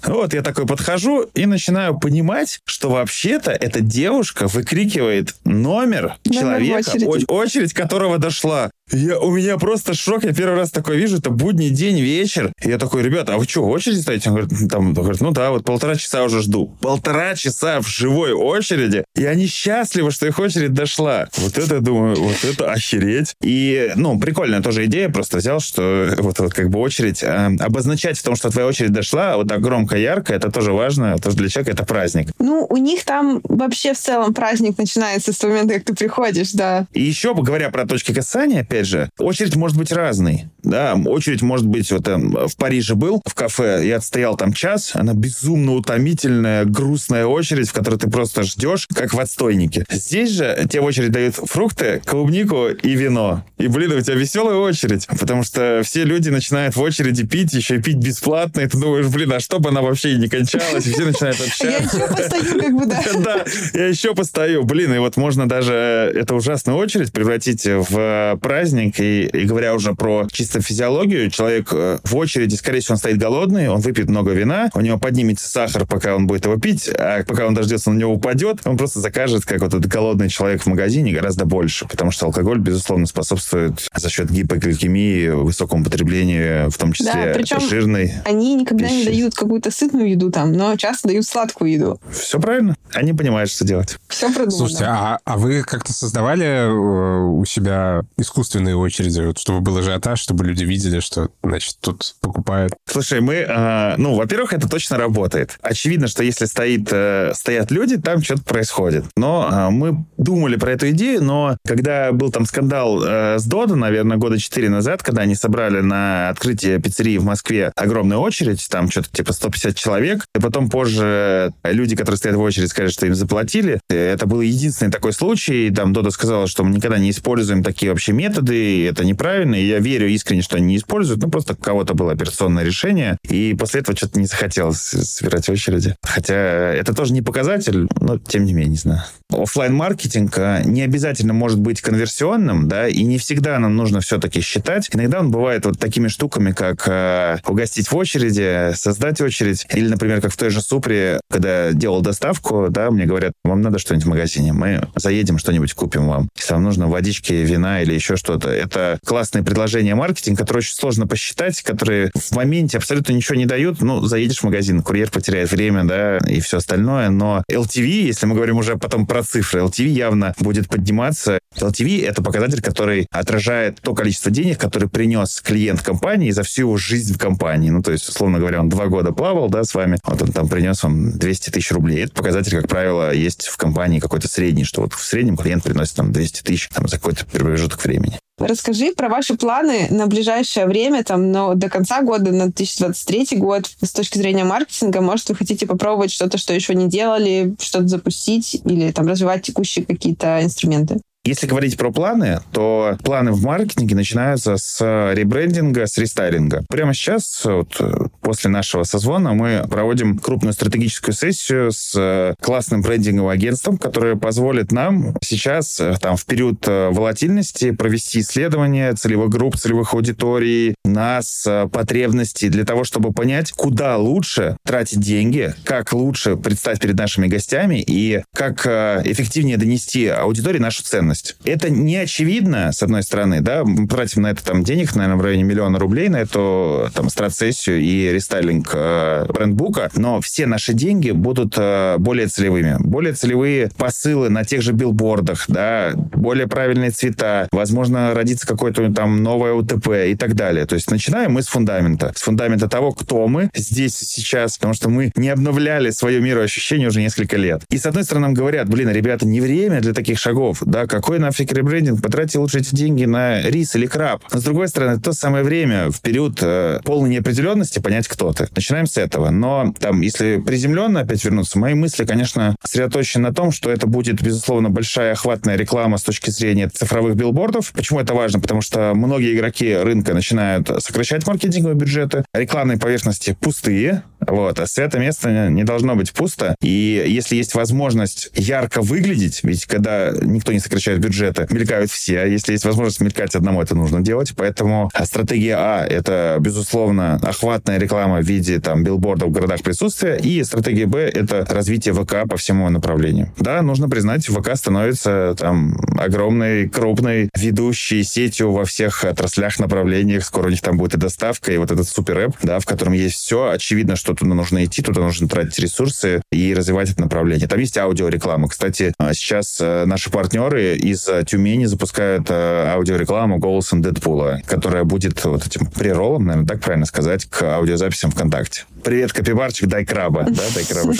Вот, я такой подхожу и начинаю понимать, что вообще-то эта девушка выкрикивает номер, человека, очередь. которого дошла. Я, у меня просто шок. Я первый раз такое вижу. Это будний день, вечер. И я такой, ребята, а вы что, в очереди стоите? Он говорит, там, он говорит, ну да, вот полтора часа уже жду. Полтора часа в живой очереди. И они счастливы, что их очередь дошла. Вот это, думаю, вот это охереть. И, ну, прикольная тоже идея. Просто взял, что вот, вот как бы очередь э, обозначать в том, что твоя очередь дошла, вот так громко, ярко, это тоже важно. Тоже для человека это праздник. Ну, у них там вообще в целом праздник начинается с момента, как ты приходишь, да. И еще, говоря про точки касания, опять же, очередь может быть разной. Да, очередь может быть, вот там, в Париже был, в кафе, я отстоял там час, она безумно утомительная, грустная очередь, в которой ты просто ждешь, как в отстойнике. Здесь же тебе в очередь дают фрукты, клубнику и вино. И, блин, у тебя веселая очередь, потому что все люди начинают в очереди пить, еще и пить бесплатно, и ты думаешь, блин, а чтобы она вообще и не кончалась, все начинают общаться. Я еще постою, как бы, да. Да, я еще постою. Блин, и вот можно даже эту ужасную очередь превратить в праздник, праздник, и, и говоря уже про чисто физиологию, человек э, в очереди, скорее всего, он стоит голодный, он выпьет много вина, у него поднимется сахар, пока он будет его пить, а пока он дождется, на него упадет, он просто закажет, как вот этот голодный человек в магазине, гораздо больше, потому что алкоголь, безусловно, способствует за счет гипогликемии, высокому потреблению, в том числе да, причем жирной они никогда пищи. не дают какую-то сытную еду там, но часто дают сладкую еду. Все правильно. Они понимают, что делать. Все продумано. Слушайте, а, а вы как-то создавали э, у себя искусственный длинные очереди, вот, чтобы был ажиотаж, чтобы люди видели, что, значит, тут покупают. Слушай, мы, э, ну, во-первых, это точно работает. Очевидно, что если стоит, э, стоят люди, там что-то происходит. Но э, мы думали про эту идею, но когда был там скандал э, с Додо, наверное, года четыре назад, когда они собрали на открытие пиццерии в Москве огромную очередь, там что-то типа 150 человек, и потом позже люди, которые стоят в очереди, сказали, что им заплатили. Это был единственный такой случай. Там Додо сказала, что мы никогда не используем такие вообще методы, это неправильно, и я верю искренне, что они не используют, ну, просто у кого-то было операционное решение, и после этого что-то не захотелось собирать очереди. Хотя это тоже не показатель, но тем не менее, не знаю. офлайн маркетинг а, не обязательно может быть конверсионным, да, и не всегда нам нужно все-таки считать. Иногда он бывает вот такими штуками, как э, угостить в очереди, создать очередь, или, например, как в той же Супре, когда делал доставку, да, мне говорят, вам надо что-нибудь в магазине, мы заедем что-нибудь купим вам. Если вам нужно водички, вина или еще что-то, что это классные предложения маркетинга, которые очень сложно посчитать, которые в моменте абсолютно ничего не дают. Ну, заедешь в магазин, курьер потеряет время, да, и все остальное. Но LTV, если мы говорим уже потом про цифры, LTV явно будет подниматься. LTV — это показатель, который отражает то количество денег, который принес клиент компании за всю его жизнь в компании. Ну, то есть, условно говоря, он два года плавал, да, с вами, вот он там принес вам 200 тысяч рублей. Это показатель, как правило, есть в компании какой-то средний, что вот в среднем клиент приносит там 200 тысяч там, за какой-то промежуток времени. Расскажи про ваши планы на ближайшее время, там, но до конца года, на 2023 год, с точки зрения маркетинга. Может, вы хотите попробовать что-то, что еще не делали, что-то запустить или там развивать текущие какие-то инструменты? Если говорить про планы, то планы в маркетинге начинаются с ребрендинга, с рестайлинга. Прямо сейчас, вот, после нашего созвона, мы проводим крупную стратегическую сессию с классным брендинговым агентством, которое позволит нам сейчас, там, в период волатильности провести исследование целевых групп, целевых аудиторий, нас, потребностей, для того, чтобы понять, куда лучше тратить деньги, как лучше предстать перед нашими гостями и как эффективнее донести аудитории нашу ценность ценность. Это не очевидно, с одной стороны, да, мы тратим на это там денег, наверное, в районе миллиона рублей на эту там страцессию и рестайлинг э, брендбука, но все наши деньги будут э, более целевыми. Более целевые посылы на тех же билбордах, да, более правильные цвета, возможно, родится какое-то там новое УТП и так далее. То есть начинаем мы с фундамента. С фундамента того, кто мы здесь сейчас, потому что мы не обновляли свое мироощущение уже несколько лет. И с одной стороны нам говорят, блин, ребята, не время для таких шагов, да, как какой нафиг ребрендинг? Потратьте лучше эти деньги на рис или краб. Но, с другой стороны, то самое время в период э, полной неопределенности понять, кто ты. Начинаем с этого. Но там, если приземленно опять вернуться, мои мысли, конечно, сосредоточены на том, что это будет, безусловно, большая охватная реклама с точки зрения цифровых билбордов. Почему это важно? Потому что многие игроки рынка начинают сокращать маркетинговые бюджеты, рекламные поверхности пустые, вот. А святое место не должно быть пусто. И если есть возможность ярко выглядеть, ведь когда никто не сокращает бюджеты, мелькают все. А если есть возможность мелькать одному, это нужно делать. Поэтому стратегия А — это, безусловно, охватная реклама в виде там билбордов в городах присутствия. И стратегия Б — это развитие ВК по всему направлению. Да, нужно признать, ВК становится там огромной, крупной, ведущей сетью во всех отраслях, направлениях. Скоро у них там будет и доставка, и вот этот супер-эп, да, в котором есть все. Очевидно, что туда нужно идти, туда нужно тратить ресурсы и развивать это направление. Там есть аудиореклама. Кстати, а, сейчас э, наши партнеры из э, Тюмени запускают э, аудиорекламу голосом Дэдпула, которая будет вот этим приролом, наверное, так правильно сказать, к аудиозаписям ВКонтакте. Привет, копибарчик, дай краба. Да, дай краба.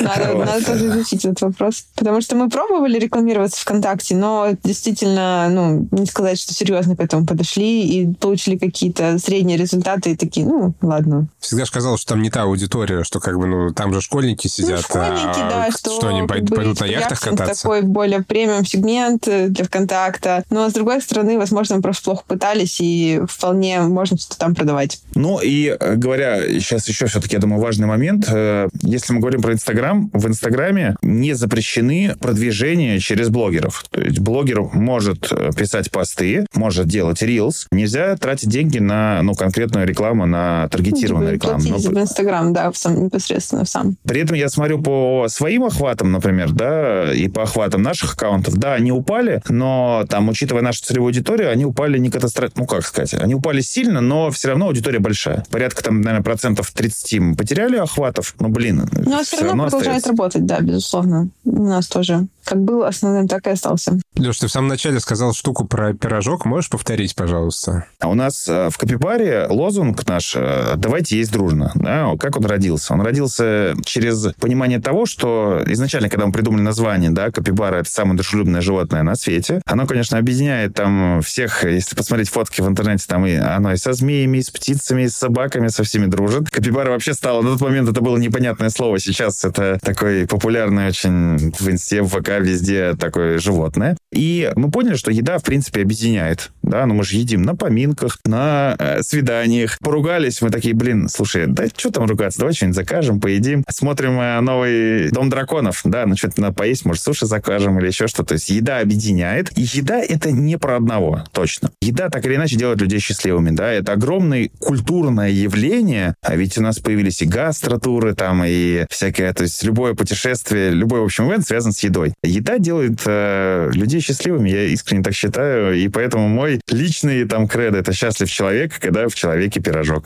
Надо тоже изучить этот вопрос. Потому что мы пробовали рекламироваться ВКонтакте, но действительно, ну, не сказать, что серьезно к этому подошли и получили какие-то средние результаты и такие, ну, ладно. Всегда же казалось, что там не та аудитория, что как бы, ну, там же школьники ну, сидят. Ну, школьники, а да, что, что они пойдут, пойдут на яхтах кататься. такой более премиум сегмент э, для ВКонтакта. Но, с другой стороны, возможно, мы просто плохо пытались, и вполне можно что-то там продавать. Ну, и э, говоря, сейчас еще все-таки, я думаю, важный момент. Э, если мы говорим про Инстаграм, в Инстаграме не запрещены продвижения через блогеров. То есть блогер может писать посты, может делать рилс. Нельзя тратить деньги на ну, конкретную рекламу, на таргетированную ну, рекламу. Но, Инстаграм, да, сам, непосредственно сам. При этом я смотрю по своим охватам, например, да, и по охватам наших аккаунтов, да, они упали, но там, учитывая нашу целевую аудиторию, они упали не катастрофически, ну, как сказать, они упали сильно, но все равно аудитория большая. Порядка там, наверное, процентов 30 мы потеряли охватов, ну, блин. Но все, все равно, равно продолжает остается. работать, да, безусловно. У нас тоже. Как был основным, так и остался. Леш, ты в самом начале сказал штуку про пирожок. Можешь повторить, пожалуйста? А у нас э, в Копипаре лозунг наш э, «Давайте есть дружно». Да? Как он родился? Он родился через понимание того, что изначально, когда мы придумали название, да, Копипара — это самое дружелюбное животное на свете, оно, конечно, объединяет там всех, если посмотреть фотки в интернете, там и оно и со змеями, и с птицами, и с собаками, со всеми дружит. Капибара вообще стало, на тот момент это было непонятное слово, сейчас это такой популярный очень в инсте, в ВК, везде такое животное. И мы поняли, что еда, в принципе, объединяет. Да, ну мы же едим на поминках, на э, свиданиях. Поругались, мы такие, блин, слушай, да что там ругаться, давай что-нибудь закажем, поедим. Смотрим э, новый Дом драконов, да, ну что-то надо поесть, может, суши закажем или еще что-то. То есть еда объединяет. И еда — это не про одного, точно. Еда так или иначе делает людей счастливыми, да. Это огромное культурное явление, а ведь у нас появились и гастротуры там, и всякое, то есть любое путешествие, любой, в общем, ивент связан с едой. Еда делает э, людей счастливыми, я искренне так считаю, и поэтому мой личный там кредо — это счастлив человек, когда в человеке пирожок.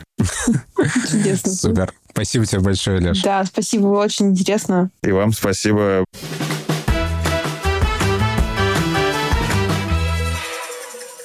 Чудесно. Супер. Спасибо тебе большое, Леш. Да, спасибо, очень интересно. И вам спасибо.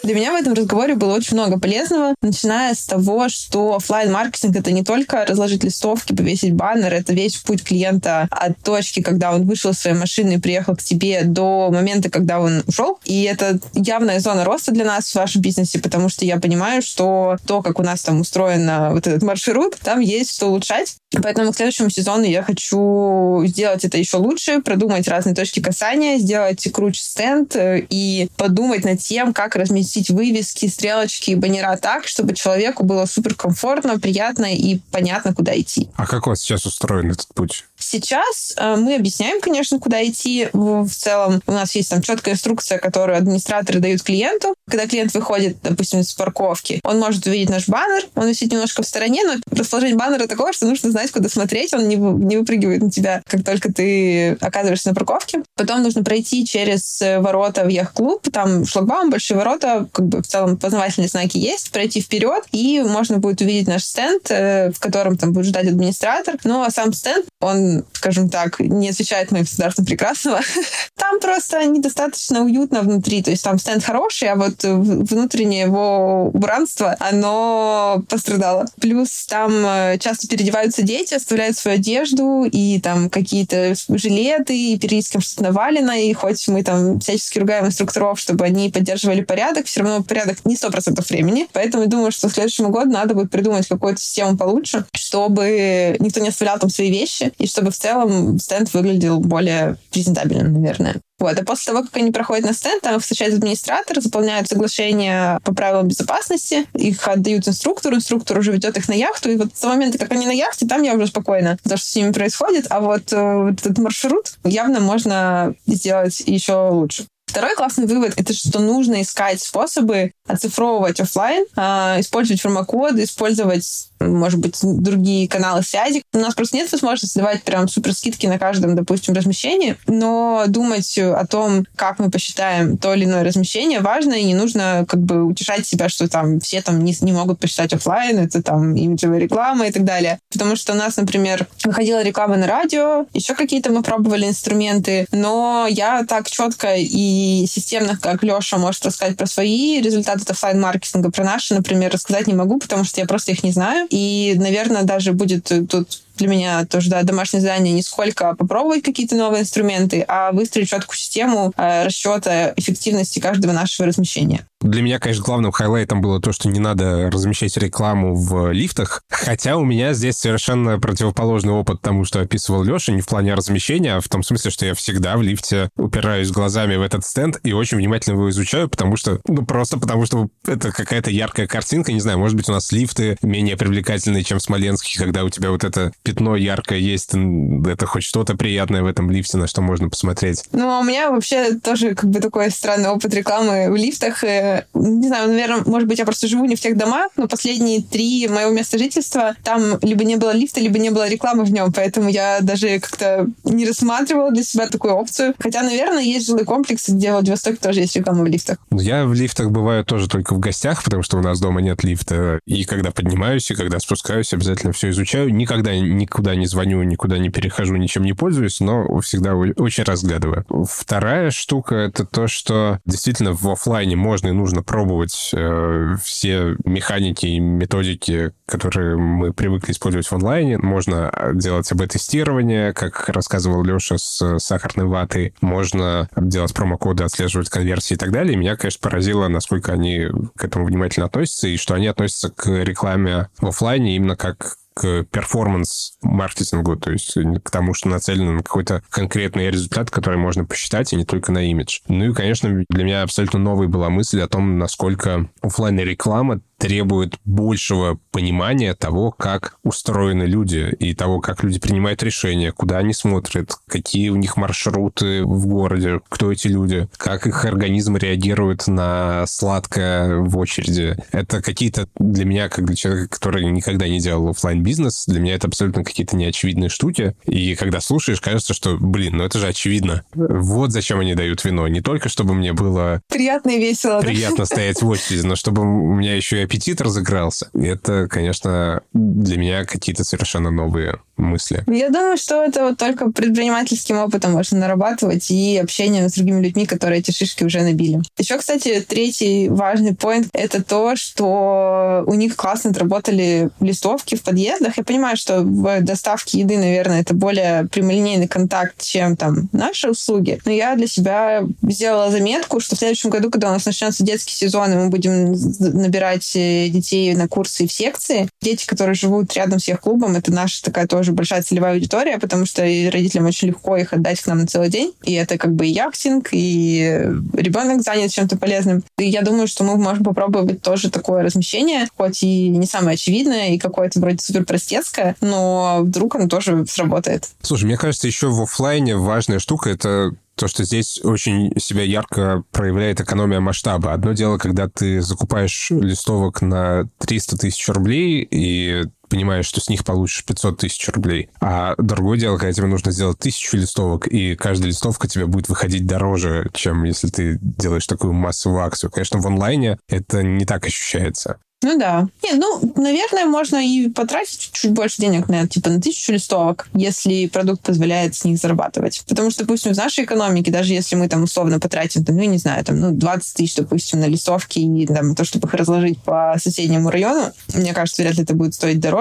Для меня в этом разговоре было очень много полезного, начиная с того, что офлайн маркетинг это не только разложить листовки, повесить баннер, это весь путь клиента от точки, когда он вышел из своей машины и приехал к тебе, до момента, когда он ушел. И это явная зона роста для нас в вашем бизнесе, потому что я понимаю, что то, как у нас там устроен вот этот маршрут, там есть что улучшать. Поэтому к следующему сезону я хочу сделать это еще лучше, продумать разные точки касания, сделать круче стенд э, и подумать над тем, как разместить вывески, стрелочки и баннера так, чтобы человеку было супер комфортно, приятно и понятно, куда идти. А как у вас сейчас устроен этот путь? Сейчас э, мы объясняем, конечно, куда идти. В, целом у нас есть там четкая инструкция, которую администраторы дают клиенту. Когда клиент выходит, допустим, из парковки, он может увидеть наш баннер, он висит немножко в стороне, но расположение баннера такое, что нужно знать, куда смотреть, он не, не выпрыгивает на тебя, как только ты оказываешься на парковке. Потом нужно пройти через э, ворота в яхт-клуб, там шлагбаум, большие ворота, как бы в целом познавательные знаки есть, пройти вперед, и можно будет увидеть наш стенд, э, в котором там будет ждать администратор. Ну, а сам стенд, он, скажем так, не отвечает моим стандартам прекрасного. Там просто недостаточно уютно внутри, то есть там стенд хороший, а вот внутреннее его убранство, оно пострадало. Плюс там э, часто переодеваются дети, оставляют свою одежду, и там какие-то жилеты, и периодически что-то навалено, и хоть мы там всячески ругаем инструкторов, чтобы они поддерживали порядок, все равно порядок не сто процентов времени. Поэтому я думаю, что в следующем году надо будет придумать какую-то систему получше, чтобы никто не оставлял там свои вещи, и чтобы в целом стенд выглядел более презентабельно, наверное. Вот. А после того, как они проходят на стенд, там их встречает администратор, заполняют соглашения по правилам безопасности, их отдают инструктору, инструктор уже ведет их на яхту, и вот с момента, как они на яхте, там я уже спокойна, то, что с ними происходит, а вот, э, вот этот маршрут явно можно сделать еще лучше. Второй классный вывод — это что нужно искать способы оцифровывать офлайн, а, использовать промокоды, использовать может быть, другие каналы связи. У нас просто нет возможности давать прям супер скидки на каждом, допустим, размещении, но думать о том, как мы посчитаем то или иное размещение, важно, и не нужно как бы утешать себя, что там все там не, не могут посчитать офлайн, это там имиджевая реклама и так далее. Потому что у нас, например, выходила реклама на радио, еще какие-то мы пробовали инструменты, но я так четко и системно, как Леша может рассказать про свои результаты офлайн-маркетинга, про наши, например, рассказать не могу, потому что я просто их не знаю. И, наверное, даже будет тут для меня тоже да, домашнее задание не сколько попробовать какие-то новые инструменты, а выстроить четкую систему э, расчета эффективности каждого нашего размещения. Для меня, конечно, главным хайлайтом было то, что не надо размещать рекламу в лифтах. Хотя у меня здесь совершенно противоположный опыт тому, что описывал Леша, не в плане размещения, а в том смысле, что я всегда в лифте упираюсь глазами в этот стенд и очень внимательно его изучаю, потому что, ну, просто потому что это какая-то яркая картинка, не знаю, может быть, у нас лифты менее привлекательные, чем в Смоленске, когда у тебя вот это пятно яркое есть, это хоть что-то приятное в этом лифте, на что можно посмотреть. Ну, а у меня вообще тоже как бы такой странный опыт рекламы в лифтах, не знаю, наверное, может быть, я просто живу не в тех домах, но последние три моего места жительства там либо не было лифта, либо не было рекламы в нем, поэтому я даже как-то не рассматривала для себя такую опцию. Хотя, наверное, есть жилые комплексы, где в Владивостоке тоже есть реклама в лифтах. Я в лифтах бываю тоже только в гостях, потому что у нас дома нет лифта. И когда поднимаюсь, и когда спускаюсь, обязательно все изучаю. Никогда никуда не звоню, никуда не перехожу, ничем не пользуюсь, но всегда очень разглядываю. Вторая штука — это то, что действительно в офлайне можно и нужно пробовать э, все механики и методики, которые мы привыкли использовать в онлайне. Можно делать АБ-тестирование, как рассказывал Леша с сахарной ватой. Можно делать промокоды, отслеживать конверсии и так далее. И меня, конечно, поразило, насколько они к этому внимательно относятся, и что они относятся к рекламе в офлайне именно как к перформанс-маркетингу, то есть к тому, что нацелено на какой-то конкретный результат, который можно посчитать, и не только на имидж. Ну и, конечно, для меня абсолютно новой была мысль о том, насколько офлайн реклама требует большего понимания того, как устроены люди и того, как люди принимают решения, куда они смотрят, какие у них маршруты в городе, кто эти люди, как их организм реагирует на сладкое в очереди. Это какие-то для меня, как для человека, который никогда не делал офлайн бизнес для меня это абсолютно какие-то неочевидные штуки. И когда слушаешь, кажется, что, блин, ну это же очевидно. Вот зачем они дают вино. Не только, чтобы мне было... Приятно и весело. Приятно стоять в очереди, но чтобы у меня еще и аппетит разыгрался. Это, конечно, для меня какие-то совершенно новые мысли. Я думаю, что это вот только предпринимательским опытом можно нарабатывать и общением с другими людьми, которые эти шишки уже набили. Еще, кстати, третий важный поинт — это то, что у них классно отработали листовки в подъездах. Я понимаю, что в доставке еды, наверное, это более прямолинейный контакт, чем там наши услуги. Но я для себя сделала заметку, что в следующем году, когда у нас начнется детский сезон, и мы будем набирать детей на курсы и в секции, дети, которые живут рядом с их клубом, это наша такая тоже большая целевая аудитория, потому что родителям очень легко их отдать к нам на целый день. И это как бы и яхтинг, и ребенок занят чем-то полезным. И я думаю, что мы можем попробовать тоже такое размещение, хоть и не самое очевидное, и какое-то вроде супер простецкое, но вдруг оно тоже сработает. Слушай, мне кажется, еще в офлайне важная штука — это то, что здесь очень себя ярко проявляет экономия масштаба. Одно дело, когда ты закупаешь листовок на 300 тысяч рублей и понимаешь, что с них получишь 500 тысяч рублей. А другое дело, когда тебе нужно сделать тысячу листовок, и каждая листовка тебе будет выходить дороже, чем если ты делаешь такую массовую акцию. Конечно, в онлайне это не так ощущается. Ну да. Не, ну, наверное, можно и потратить чуть больше денег на типа на тысячу листовок, если продукт позволяет с них зарабатывать. Потому что, допустим, в нашей экономике, даже если мы там условно потратим, там, ну, не знаю, там, ну, 20 тысяч, допустим, на листовки и там, то, чтобы их разложить по соседнему району, мне кажется, вряд ли это будет стоить дороже,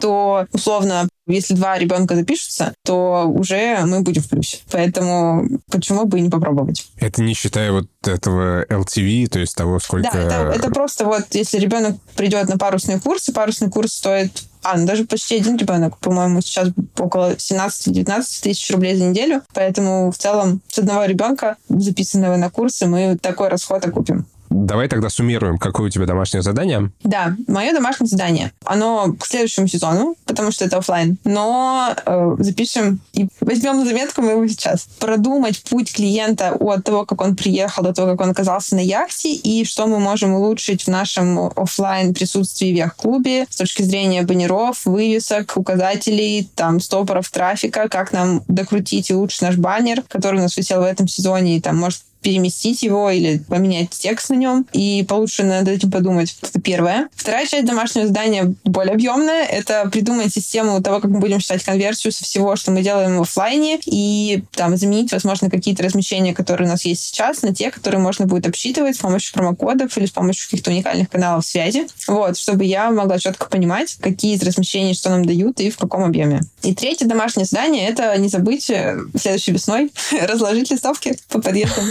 то условно если два ребенка запишутся, то уже мы будем в плюсе. Поэтому почему бы и не попробовать? Это не считая вот этого LTV, то есть того, сколько... Да, это, это просто вот, если ребенок придет на парусные курсы, парусный курс стоит а, ну даже почти один ребенок, по-моему, сейчас около 17-19 тысяч рублей за неделю. Поэтому в целом с одного ребенка, записанного на курсы, мы такой расход окупим. Давай тогда суммируем, какое у тебя домашнее задание. Да, мое домашнее задание. Оно к следующему сезону, потому что это офлайн. Но э, запишем и возьмем на заметку мы сейчас. Продумать путь клиента от того, как он приехал, до того, как он оказался на яхте, и что мы можем улучшить в нашем офлайн присутствии в яхт-клубе с точки зрения баннеров, вывесок, указателей, там, стопоров трафика, как нам докрутить и улучшить наш баннер, который у нас висел в этом сезоне, и там, может, переместить его или поменять текст на нем, и получше над этим подумать. Это первое. Вторая часть домашнего задания более объемная. Это придумать систему того, как мы будем считать конверсию со всего, что мы делаем в офлайне, и там заменить, возможно, какие-то размещения, которые у нас есть сейчас, на те, которые можно будет обсчитывать с помощью промокодов или с помощью каких-то уникальных каналов связи. Вот, чтобы я могла четко понимать, какие из размещений что нам дают и в каком объеме. И третье домашнее задание — это не забыть э, следующей весной разложить листовки по подъездам.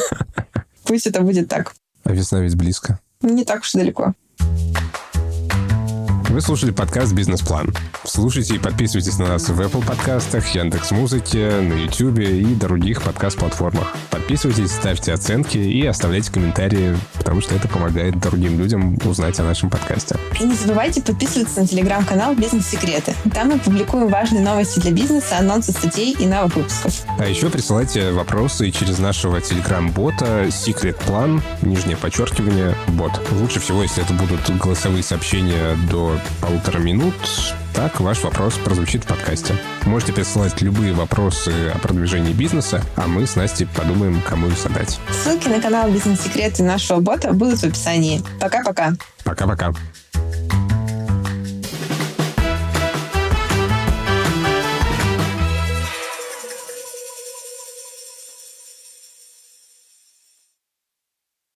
Пусть это будет так. А весна ведь близко. Не так уж и далеко. Вы слушали подкаст «Бизнес-план». Слушайте и подписывайтесь на нас в Apple подкастах, Яндекс Музыке, на YouTube и других подкаст-платформах. Подписывайтесь, ставьте оценки и оставляйте комментарии, потому что это помогает другим людям узнать о нашем подкасте. И не забывайте подписываться на телеграм-канал «Бизнес-секреты». Там мы публикуем важные новости для бизнеса, анонсы статей и новых выпусков. А еще присылайте вопросы через нашего телеграм-бота Secret Plan, нижнее подчеркивание, бот. Лучше всего, если это будут голосовые сообщения до полутора минут, так ваш вопрос прозвучит в подкасте. Можете присылать любые вопросы о продвижении бизнеса, а мы с Настей подумаем, кому их задать. Ссылки на канал «Бизнес-секреты» нашего бота будут в описании. Пока-пока. Пока-пока.